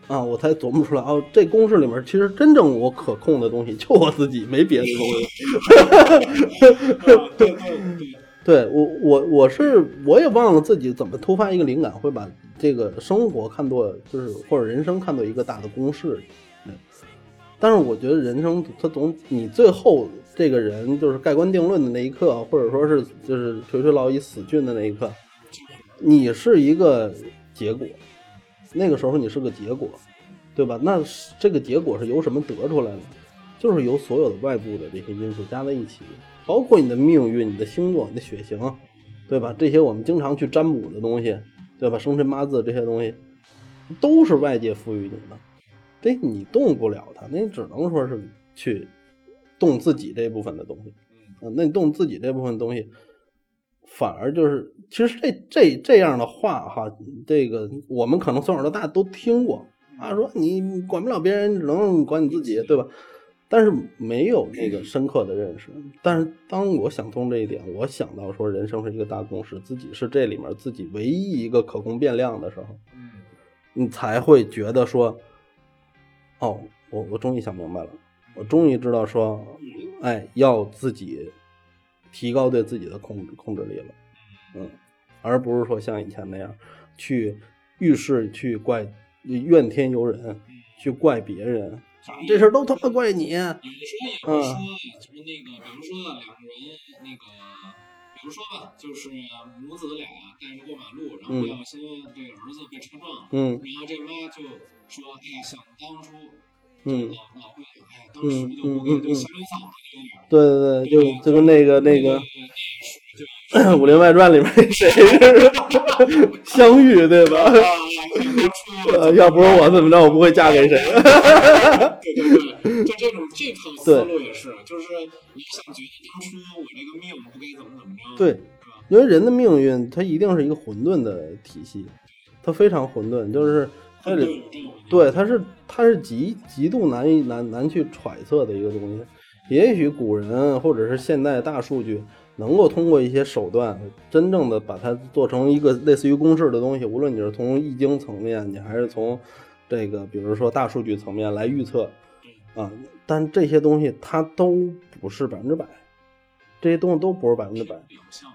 啊，我才琢磨出来哦，这公式里面其实真正我可控的东西就我自己，没别的东西。啊对对对，对我我我是我也忘了自己怎么突发一个灵感，会把这个生活看作就是或者人生看作一个大的公式。嗯，但是我觉得人生它总你最后这个人就是盖棺定论的那一刻，或者说是就是垂垂老矣死去的那一刻，你是一个结果，那个时候你是个结果，对吧？那这个结果是由什么得出来的？就是由所有的外部的这些因素加在一起，包括你的命运、你的星座、你的血型，对吧？这些我们经常去占卜的东西，对吧？生辰八字这些东西，都是外界赋予你的，这你动不了它，那只能说是去动自己这部分的东西。嗯，那你动自己这部分东西，反而就是，其实这这这样的话哈，这个我们可能从小到大都听过啊，说你管不了别人，只能管你自己，对吧？但是没有那个深刻的认识。但是当我想通这一点，我想到说人生是一个大公式，自己是这里面自己唯一一个可控变量的时候，嗯你才会觉得说，哦，我我终于想明白了，我终于知道说，哎，要自己提高对自己的控制控制力了，嗯，而不是说像以前那样去遇事去怪怨天尤人，去怪别人，啊这事儿都他妈怪你，有的时候也会说，就是那个，比如说两个人那个，比如说吧，就是母子俩带着过马路，然后不小心这个儿子被车撞，嗯。然后这妈就说：“哎呀，想当初，嗯老老会，哎呀，当时就不会就瞎溜草这个女儿。”对对对，就就跟那个那个那《武林外传》里面那谁是 相遇对吧？要不是我怎么着，我不会嫁给谁。对对对，就这种这套思路也是，就是你想觉得当初我这个命不该怎么怎么着，对？因为人的命运它一定是一个混沌的体系，它非常混沌，就是这种对，它是它是极极度难以难难去揣测的一个东西。也许古人或者是现代大数据能够通过一些手段，真正的把它做成一个类似于公式的东西。无论你是从易经层面，你还是从这个比如说大数据层面来预测啊，但这些东西它都不是百分之百，这些东西都不是百分之百。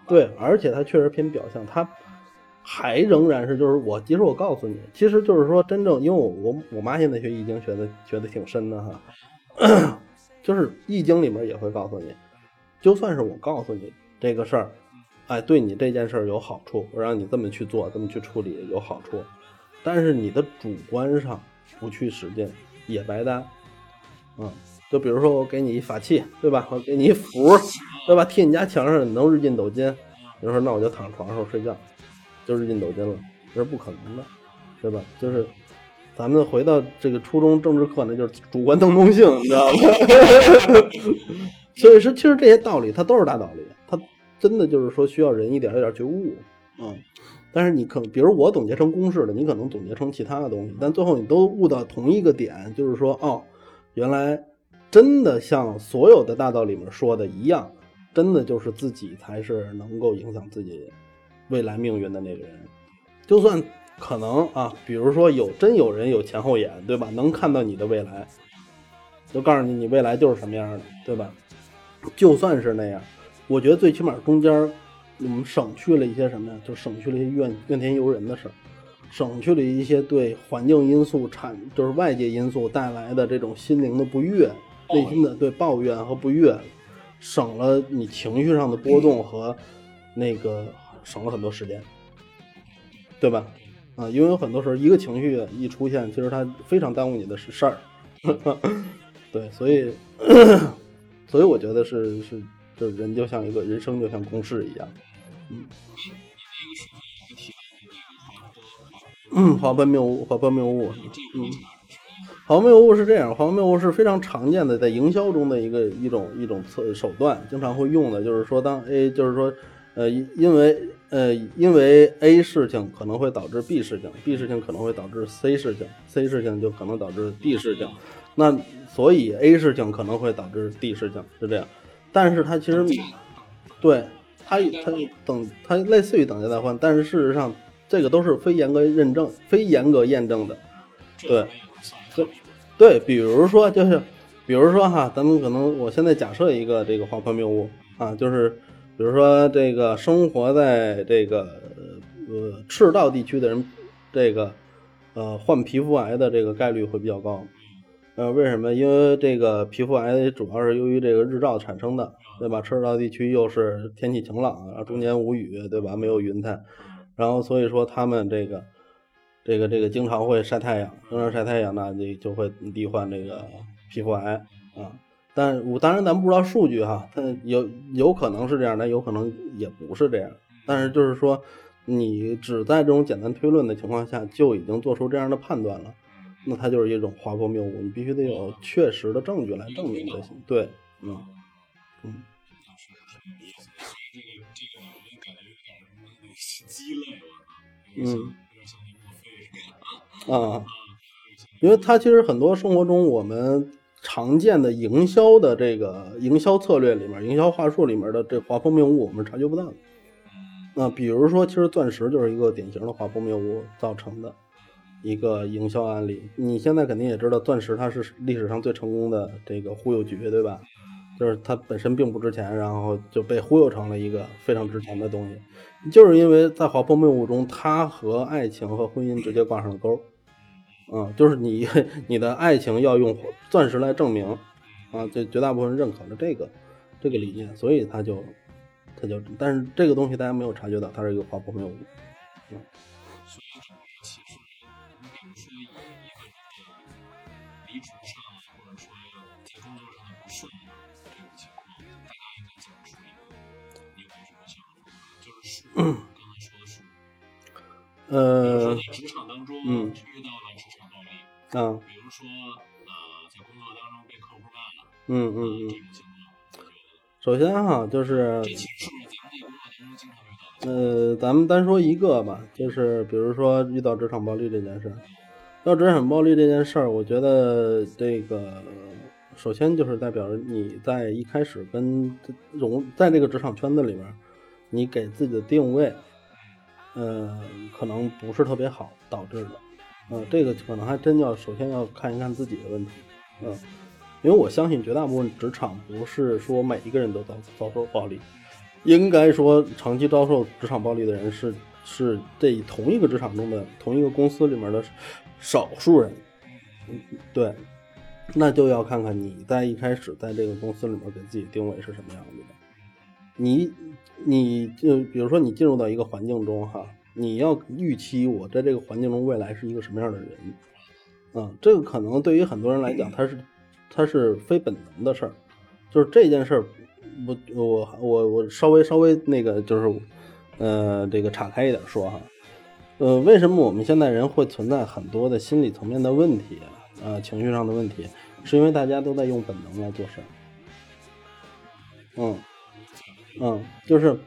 对，而且它确实偏表象，它还仍然是就是我，其实我告诉你，其实就是说真正，因为我我我妈现在学易经学的学的挺深的哈，就是易经里面也会告诉你，就算是我告诉你这个事儿，哎，对你这件事儿有好处，我让你这么去做，这么去处理有好处，但是你的主观上不去实践也白搭，嗯，就比如说我给你一法器，对吧？我给你一符，对吧？贴你家墙上，你能日进斗金。你说那我就躺床上睡觉，就是印斗金了，这是不可能的，对吧？就是咱们回到这个初中政治课，那就是主观能动性，你知道吗？所以说，其实这些道理它都是大道理，它真的就是说需要人一点一点去悟，嗯。但是你可能，比如我总结成公式了，你可能总结成其他的东西，但最后你都悟到同一个点，就是说，哦，原来真的像所有的大道里面说的一样，真的就是自己才是能够影响自己未来命运的那个人。就算可能啊，比如说有真有人有前后眼，对吧？能看到你的未来，就告诉你你未来就是什么样的，对吧？就算是那样，我觉得最起码中间我们省去了一些什么呀？就省去了一些怨怨天尤人的事儿，省去了一些对环境因素产就是外界因素带来的这种心灵的不悦、内心的对抱怨和不悦，省了你情绪上的波动和那个省了很多时间，对吧？啊，因为有很多时候一个情绪一出现，其实它非常耽误你的事事儿，对，所以所以我觉得是是，就人就像一个人生就像公式一样。嗯，华斑谬误，华斑谬误，嗯，华斑谬误是这样，华斑谬误是非常常见的，在营销中的一个一种一种策手段，经常会用的，就是说当 A 就是说，呃，因为呃因为 A 事情可能会导致 B 事情，B 事情可能会导致 C 事情，C 事情就可能导致 D 事情，那所以 A 事情可能会导致 D 事情，是这样，但是它其实对它它等它类似于等价代换，但是事实上这个都是非严格认证、非严格验证的。对，对，对，比如说就是，比如说哈，咱们可能我现在假设一个这个滑坡谬误啊，就是比如说这个生活在这个呃赤道地区的人，这个呃患皮肤癌的这个概率会比较高。呃，为什么？因为这个皮肤癌主要是由于这个日照产生的，对吧？赤道地区又是天气晴朗，然后中间无雨，对吧？没有云彩，然后所以说他们这个这个这个经常会晒太阳，经常晒太阳呢，这就会罹患这个皮肤癌啊。但我当然咱不知道数据哈，它有有可能是这样，但有可能也不是这样。但是就是说，你只在这种简单推论的情况下就已经做出这样的判断了。那它就是一种滑坡谬误，你必须得有确实的证据来证明才行。对，嗯嗯，这个这个理论感觉有点鸡肋，嗯。啊，因为它其实很多生活中我们常见的营销的这个营销策略里面、营销话术里面的这滑坡谬误，我们是察觉不到的。那比如说，其实钻石就是一个典型的滑坡谬误造成的一个营销案例。你现在肯定也知道，钻石它是历史上最成功的这个忽悠局，对吧？就是它本身并不值钱，然后就被忽悠成了一个非常值钱的东西，就是因为在滑坡谬误中，它和爱情和婚姻直接挂上了钩。嗯，就是你 你的爱情要用钻石来证明，啊，这绝大部分人认可了这个这个理念，所以他就他就，但是这个东西大家没有察觉到，它是一个滑坡没有什么想法？就是数，刚才说在职场当中嗯遇到力，啊，比如说呃在工作当中被客户骂了，嗯嗯嗯。这种情况，首先哈，就是这其实是咱们在工作当中经常遇到的？呃，咱们单说一个吧，就是比如说遇到职场暴力这件事儿，遇到职场暴力这件事儿，我觉得这个首先就是代表着你在一开始跟融在这个职场圈子里边儿，你给自己的定位，呃，可能不是特别好导致的，呃，这个可能还真要首先要看一看自己的问题，嗯、因为我相信绝大部分职场不是说每一个人都遭遭受暴力，应该说长期遭受职场暴力的人是是这同一个职场中的同一个公司里面的少数人，嗯对，那就要看看你在一开始在这个公司里面给自己定位是什么样子的。你你就比如说你进入到一个环境中哈，你要预期我在这个环境中未来是一个什么样的人，啊，这个可能对于很多人来讲，它是它是非本能的事儿，就是这件事儿，我，我我我稍微稍微那个就是，呃，这个岔开一点说哈，呃，为什么我们现在人会存在很多的心理层面的问题啊、情绪上的问题，是因为大家都在用本能来做事儿，嗯嗯，就是。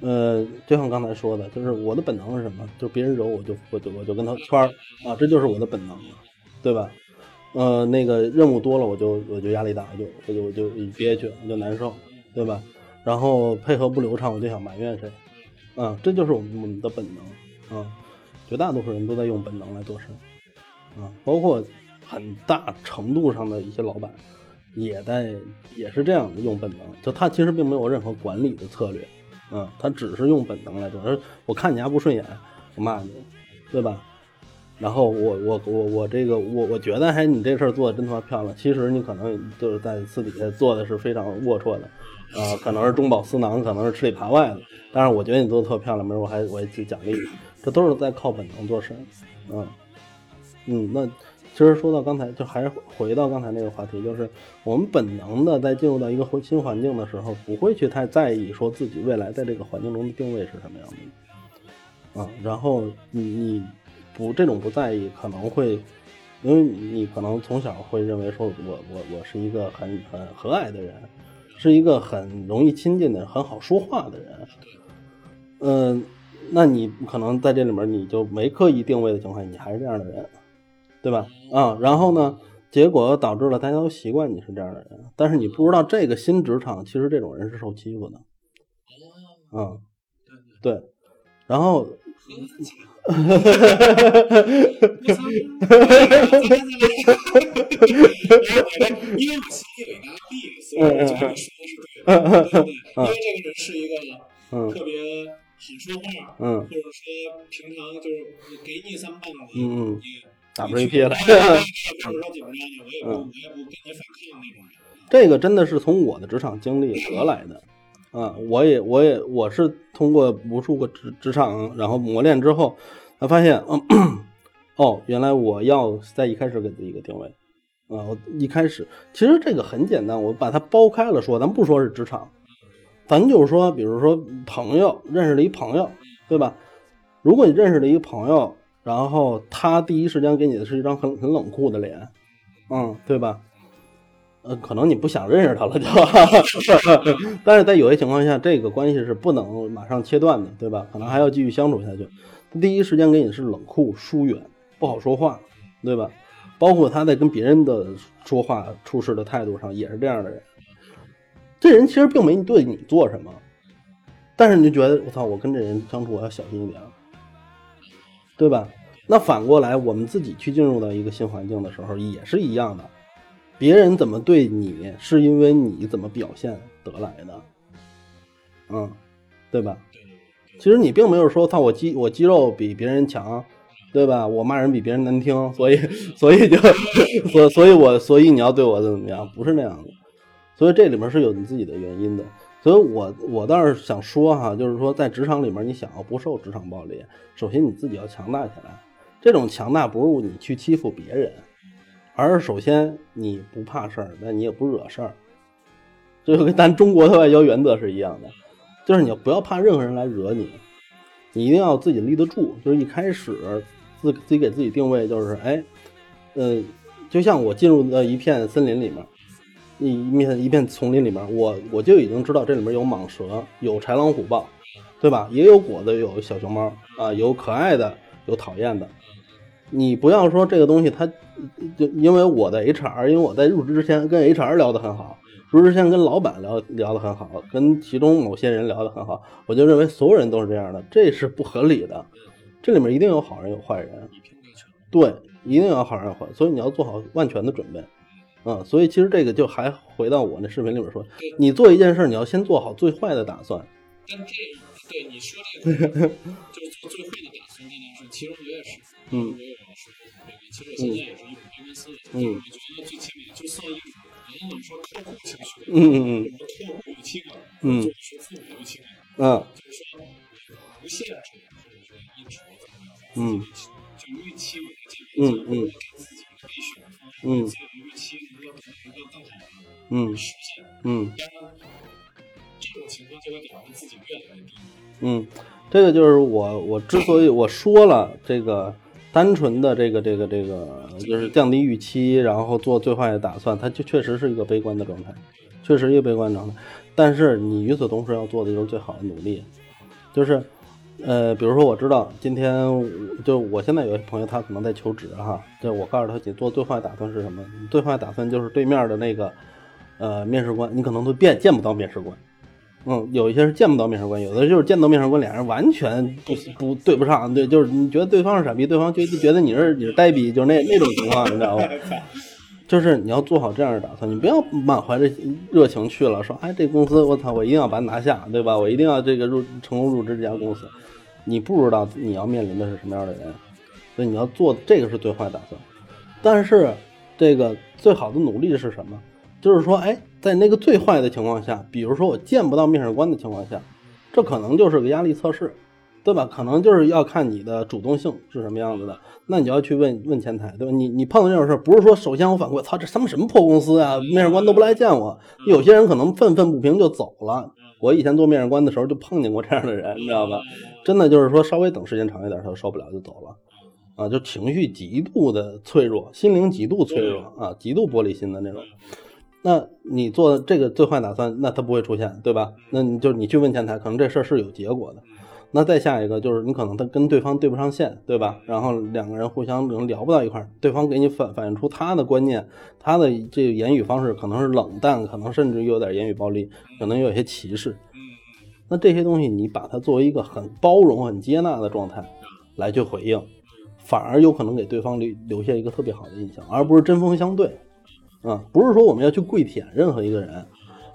呃，就像刚才说的，就是我的本能是什么？就是别人惹我就我就我就跟他圈儿啊，这就是我的本能，对吧？呃，那个任务多了，我就我就压力大，我就我就我就憋屈，我就难受，对吧？然后配合不流畅，我就想埋怨谁，啊，这就是我们我们的本能，啊，绝大多数人都在用本能来做事，啊，包括很大程度上的一些老板，也在也是这样的用本能，就他其实并没有任何管理的策略，嗯，他只是用本能来做，而我看你还不顺眼，我骂你，对吧？然后我我我我这个我我觉得还你这事儿做的真他妈漂亮，其实你可能就是在私底下做的是非常龌龊的，啊、可能是中饱私囊，可能是吃里扒外的，但是我觉得你做的特漂亮，没准我还我还去奖励你，这都是在靠本能做事，嗯嗯，那其实说到刚才，就还是回到刚才那个话题，就是我们本能的在进入到一个新环境的时候，不会去太在意说自己未来在这个环境中的定位是什么样的，啊，然后你你不这种不在意，可能会，因为你可能从小会认为说我我我是一个很很和蔼的人，是一个很容易亲近的，很好说话的人，嗯、那你可能在这里面你就没刻意定位的情况下，你还是这样的人，对吧？啊，然后呢，结果导致了大家都习惯你是这样的人，但是你不知道这个新职场其实这种人是受欺负的，哦，啊，对对，对，然后和难讲。因为我心里有一个案例，所以我觉得你说的是对的。对对对，因为这个人是一个特别好说话，嗯或者说平常就是给你三棒子，嗯嗯打不出一屁来。或者说怎么着的，我也不我也不跟你反抗那种人。这个真的是从我的职场经历得来的，啊，我也我也我是通过无数个职职场，然后磨练之后，才发现，嗯，哦，原来我要在一开始给自己一个定位，啊，我一开始其实这个很简单，我把它剥开了说，咱不说是职场，咱就是说，比如说朋友认识了一朋友，对吧？如果你认识了一个朋友，然后他第一时间给你的是一张很很冷酷的脸，嗯，对吧？呃，可能你不想认识他了就，但是在有些情况下，这个关系是不能马上切断的，对吧？可能还要继续相处下去。他第一时间给你是冷酷、疏远、不好说话，对吧？包括他在跟别人的说话、处事的态度上也是这样的人。这人其实并没对你做什么，但是你就觉得我操，我跟这人相处我要小心一点，对吧？那反过来，我们自己去进入到一个新环境的时候，也是一样的。别人怎么对你，是因为你怎么表现得来的，嗯，对吧？其实你并没有说，操我肌我肌肉比别人强，对吧？我骂人比别人难听，所以 所以就 所所以我所以你要对我怎么怎么样，不是那样的。所以这里面是有你自己的原因的。所以我我倒是想说哈，就是说在职场里面，你想要不受职场暴力，首先你自己要强大起来。这种强大不是你去欺负别人，而是首先你不怕事儿，那你也不惹事儿。这就跟咱中国的外交原则是一样的，就是你不要怕任何人来惹你，你一定要自己立得住。就是一开始自自己给自己定位就是，哎，呃，就像我进入到一片森林里面，一一片一片丛林里面，我我就已经知道这里面有蟒蛇，有豺狼虎豹，对吧？也有果子，有小熊猫啊，有可爱的，有讨厌的。你不要说这个东西，它就因为我在 HR，因为我在入职之前跟 HR 聊得很好，入职之前跟老板聊聊得很好，跟其中某些人聊得很好，我就认为所有人都是这样的，这是不合理的。这里面一定有好人有坏人，对，一定有好人有坏，所以你要做好万全的准备。嗯，所以其实这个就还回到我那视频里面说，你做一件事，你要先做好最坏的打算。但这对你说这个就是做最坏的打算这件事，其实我也是，嗯我也是，其实我现在也是一种公司，嗯。我觉得最起码就算一种，人老说客户情绪，嗯嗯嗯。我们客户预期感，嗯。做的是父母预期感，嗯就是说无限制或者说一直怎么样，嗯。就预期为这个嗯嗯。给自己一个备选的方式，嗯。自己的预期能够得到一个更好的嗯。实现，嗯。当然这种情况就会导致自己越来越低。嗯，这个就是我我之所以 我说了这个单纯的这个这个这个就是降低预期，然后做最坏的打算，它就确实是一个悲观的状态，确实一个悲观状态。但是你与此同时要做的就是最好的努力，就是呃，比如说我知道今天就我现在有些朋友他可能在求职哈，就我告诉他你做最坏打算是什么？最坏打算就是对面的那个呃面试官，你可能都见见不到面试官。嗯，有一些是见不到面试官，有的就是见到面试官，俩人完全不不对不上，对，就是你觉得对方是傻逼，对方觉得觉得你是你是呆逼，就是那那种情况，你知道吗？就是你要做好这样的打算，你不要满怀着热情去了，说哎这公司我操我一定要把它拿下，对吧？我一定要这个入成功入职这家公司，你不知道你要面临的是什么样的人，所以你要做这个是最坏打算。但是这个最好的努力是什么？就是说，哎，在那个最坏的情况下，比如说我见不到面试官的情况下，这可能就是个压力测试，对吧？可能就是要看你的主动性是什么样子的。那你就要去问问前台，对吧？你你碰到这种事儿，不是说首先我反馈，操，这他妈什么破公司啊，面试官都不来见我。有些人可能愤愤不平就走了。我以前做面试官的时候就碰见过这样的人，你知道吧？真的就是说，稍微等时间长一点，他就受不了就走了。啊，就情绪极度的脆弱，心灵极度脆弱啊，极度玻璃心的那种。那你做这个最坏打算，那他不会出现，对吧？那你就你去问前台，可能这事儿是有结果的。那再下一个就是你可能他跟对方对不上线，对吧？然后两个人互相可能聊不到一块儿，对方给你反反映出他的观念，他的这个言语方式可能是冷淡，可能甚至有点言语暴力，可能有些歧视。那这些东西你把它作为一个很包容、很接纳的状态来去回应，反而有可能给对方留留下一个特别好的印象，而不是针锋相对。啊，不是说我们要去跪舔任何一个人，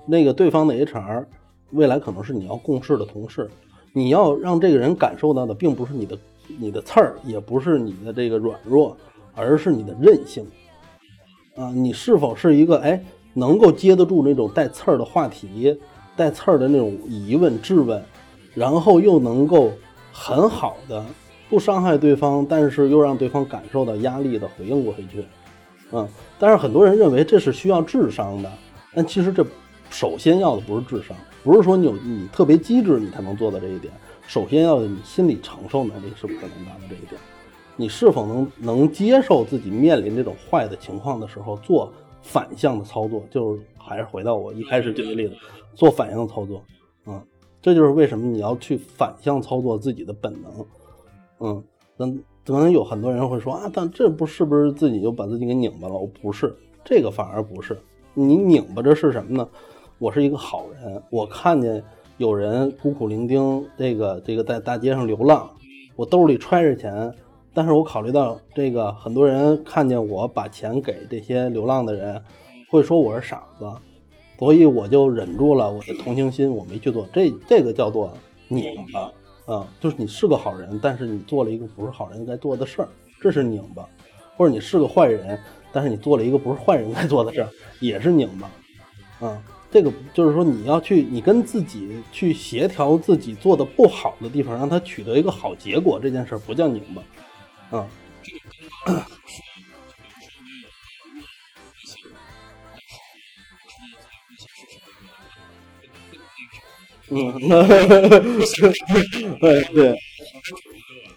那个对方的 HR 未来可能是你要共事的同事，你要让这个人感受到的并不是你的你的刺儿，也不是你的这个软弱，而是你的韧性。啊，你是否是一个哎能够接得住那种带刺儿的话题，带刺儿的那种疑问质问，然后又能够很好的不伤害对方，但是又让对方感受到压力的回应过回去。嗯，但是很多人认为这是需要智商的，但其实这首先要的不是智商，不是说你有你特别机智你才能做到这一点，首先要的你心理承受能力是不是能达到这一点，你是否能能接受自己面临这种坏的情况的时候做反向的操作，就是还是回到我一开始举的例子，做反向操作，嗯，这就是为什么你要去反向操作自己的本能，嗯，那。可能有很多人会说啊，但这不是不是自己就把自己给拧巴了？我不是，这个反而不是。你拧巴着是什么呢？我是一个好人，我看见有人孤苦伶仃，这个这个在大街上流浪，我兜里揣着钱，但是我考虑到这个很多人看见我把钱给这些流浪的人，会说我是傻子，所以我就忍住了我的同情心，我没去做。这这个叫做拧巴。啊，就是你是个好人，但是你做了一个不是好人应该做的事儿，这是拧巴；或者你是个坏人，但是你做了一个不是坏人该做的事儿，也是拧巴。啊，这个就是说你要去，你跟自己去协调自己做的不好的地方，让他取得一个好结果，这件事儿不叫拧巴。啊。嗯那呵呵呵呵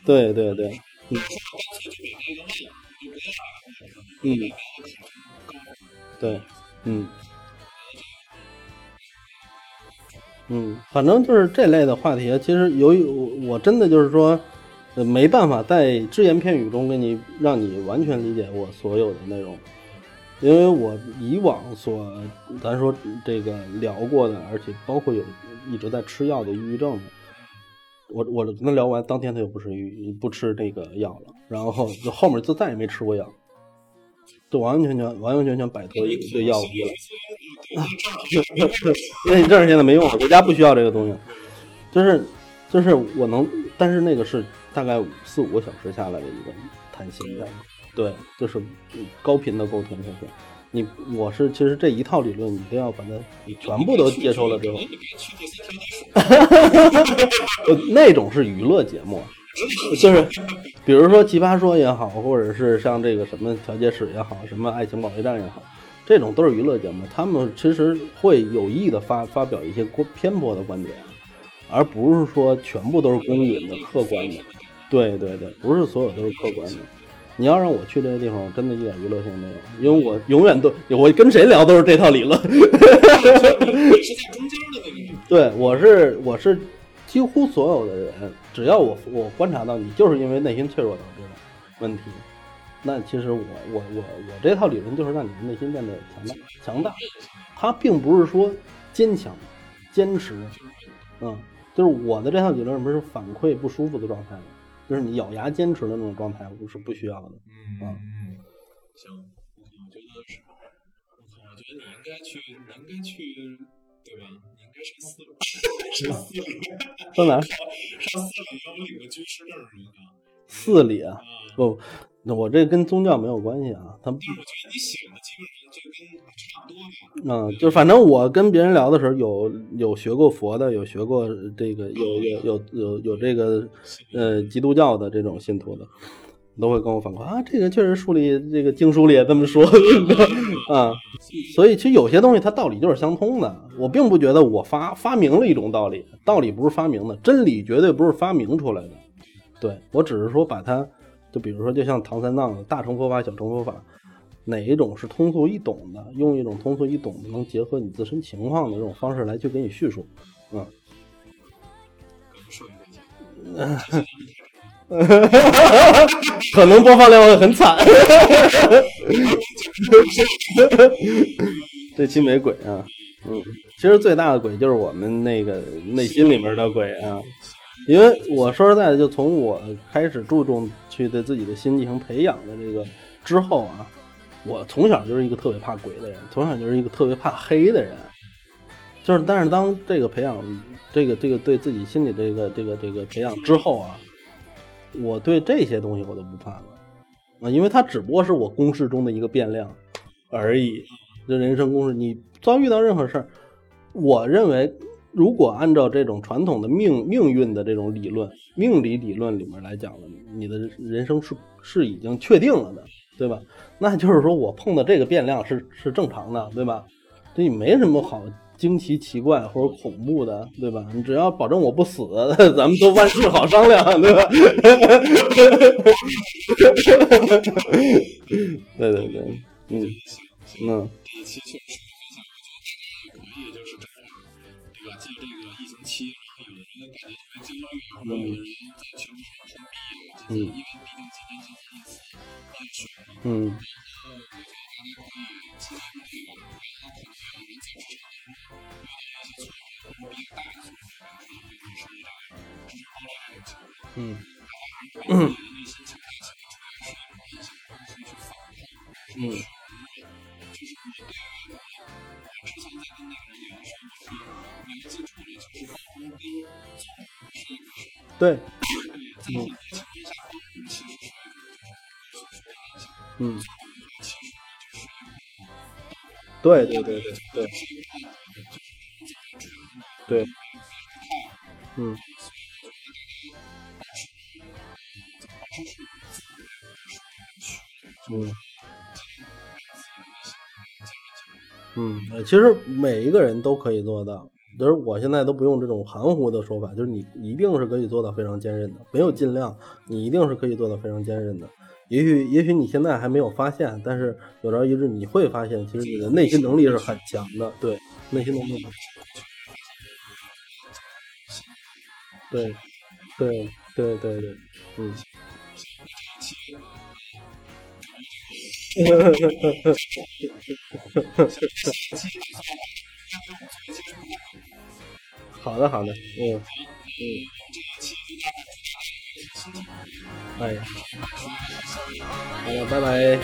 对对对。对嗯对嗯嗯反正就是这类的话题其实由于我我真的就是说没办法在只言片语中给你让你完全理解我所有的内容。因为我以往所咱说这个聊过的，而且包括有一直在吃药的抑郁症的，我我跟他聊完，当天他就不吃抑不吃这个药了，然后就后面就再也没吃过药，就完完全全完完全全摆脱对药物依赖。那你证儿现在没用了，国家不需要这个东西，就是就是我能，但是那个是大概四五个小时下来的一个谈心的，对，就是高频的沟通下去。你我是其实这一套理论，你都要把它你全部都接受了之后，呃那种是娱乐节目，就是比如说奇葩说也好，或者是像这个什么调解室也好，什么爱情保卫战也好。这种都是娱乐节目，他们其实会有意的发发表一些过偏颇的观点，而不是说全部都是公允的、客观的。对对对，不是所有都是客观的。你要让我去这些地方，我真的一点娱乐性没有，因为我永远都我跟谁聊都是这套理论。是在中间的那个。对，我是我是几乎所有的人，只要我我观察到你就是因为内心脆弱导致的问题。那其实我我我我这套理论就是让你的内心变得强大强大，它并不是说坚强、坚持，嗯，就是我的这套理论不是反馈不舒服的状态，就是你咬牙坚持的那种状态，我是不需要的。嗯嗯，行，我觉得是，我觉得你应该去，你应该去，对吧？你应该上四里，上四里，上哪？上四里要领个军师证什么的。四里啊，不。那我这跟宗教没有关系啊，他。但是我觉得你写的基本嗯，就反正我跟别人聊的时候，有有学过佛的，有学过这个，有有有有有这个呃基督教的这种信徒的，都会跟我反馈啊，这个确实书里这个经书里也这么说 啊。所以其实有些东西它道理就是相通的。我并不觉得我发发明了一种道理，道理不是发明的，真理绝对不是发明出来的。对我只是说把它。就比如说，就像唐三藏的大乘佛法、小乘佛法，哪一种是通俗易懂的？用一种通俗易懂的、能结合你自身情况的这种方式来去给你叙述，嗯。可能播放量会很惨。这期没鬼啊，嗯，其实最大的鬼就是我们那个内心里面的鬼啊。因为我说实在的，就从我开始注重去对自己的心进行培养的这个之后啊，我从小就是一个特别怕鬼的人，从小就是一个特别怕黑的人。就是，但是当这个培养，这个这个对自己心理这个这个这个培养之后啊，我对这些东西我都不怕了啊，因为它只不过是我公式中的一个变量而已。这人生公式，你遭遇到任何事儿，我认为。如果按照这种传统的命命运的这种理论、命理理论里面来讲了，你的人生是是已经确定了的，对吧？那就是说我碰的这个变量是是正常的，对吧？这也没什么好惊奇、奇怪或者恐怖的，对吧？你只要保证我不死，咱们都万事好商量，对吧？对对对，嗯嗯。因为毕竟今年住了，就是沟通跟做是一个。对，嗯，对对对对对，对，嗯，嗯，嗯，其实每一个人都可以做到。就是我现在都不用这种含糊的说法，就是你一定是可以做到非常坚韧的，没有尽量，你一定是可以做到非常坚韧的。也许也许你现在还没有发现，但是有朝一日你会发现，其实你的内心能力是很强的。对，内心能力。对对对对对。嗯。好的好的，嗯嗯。哎，好了，拜拜。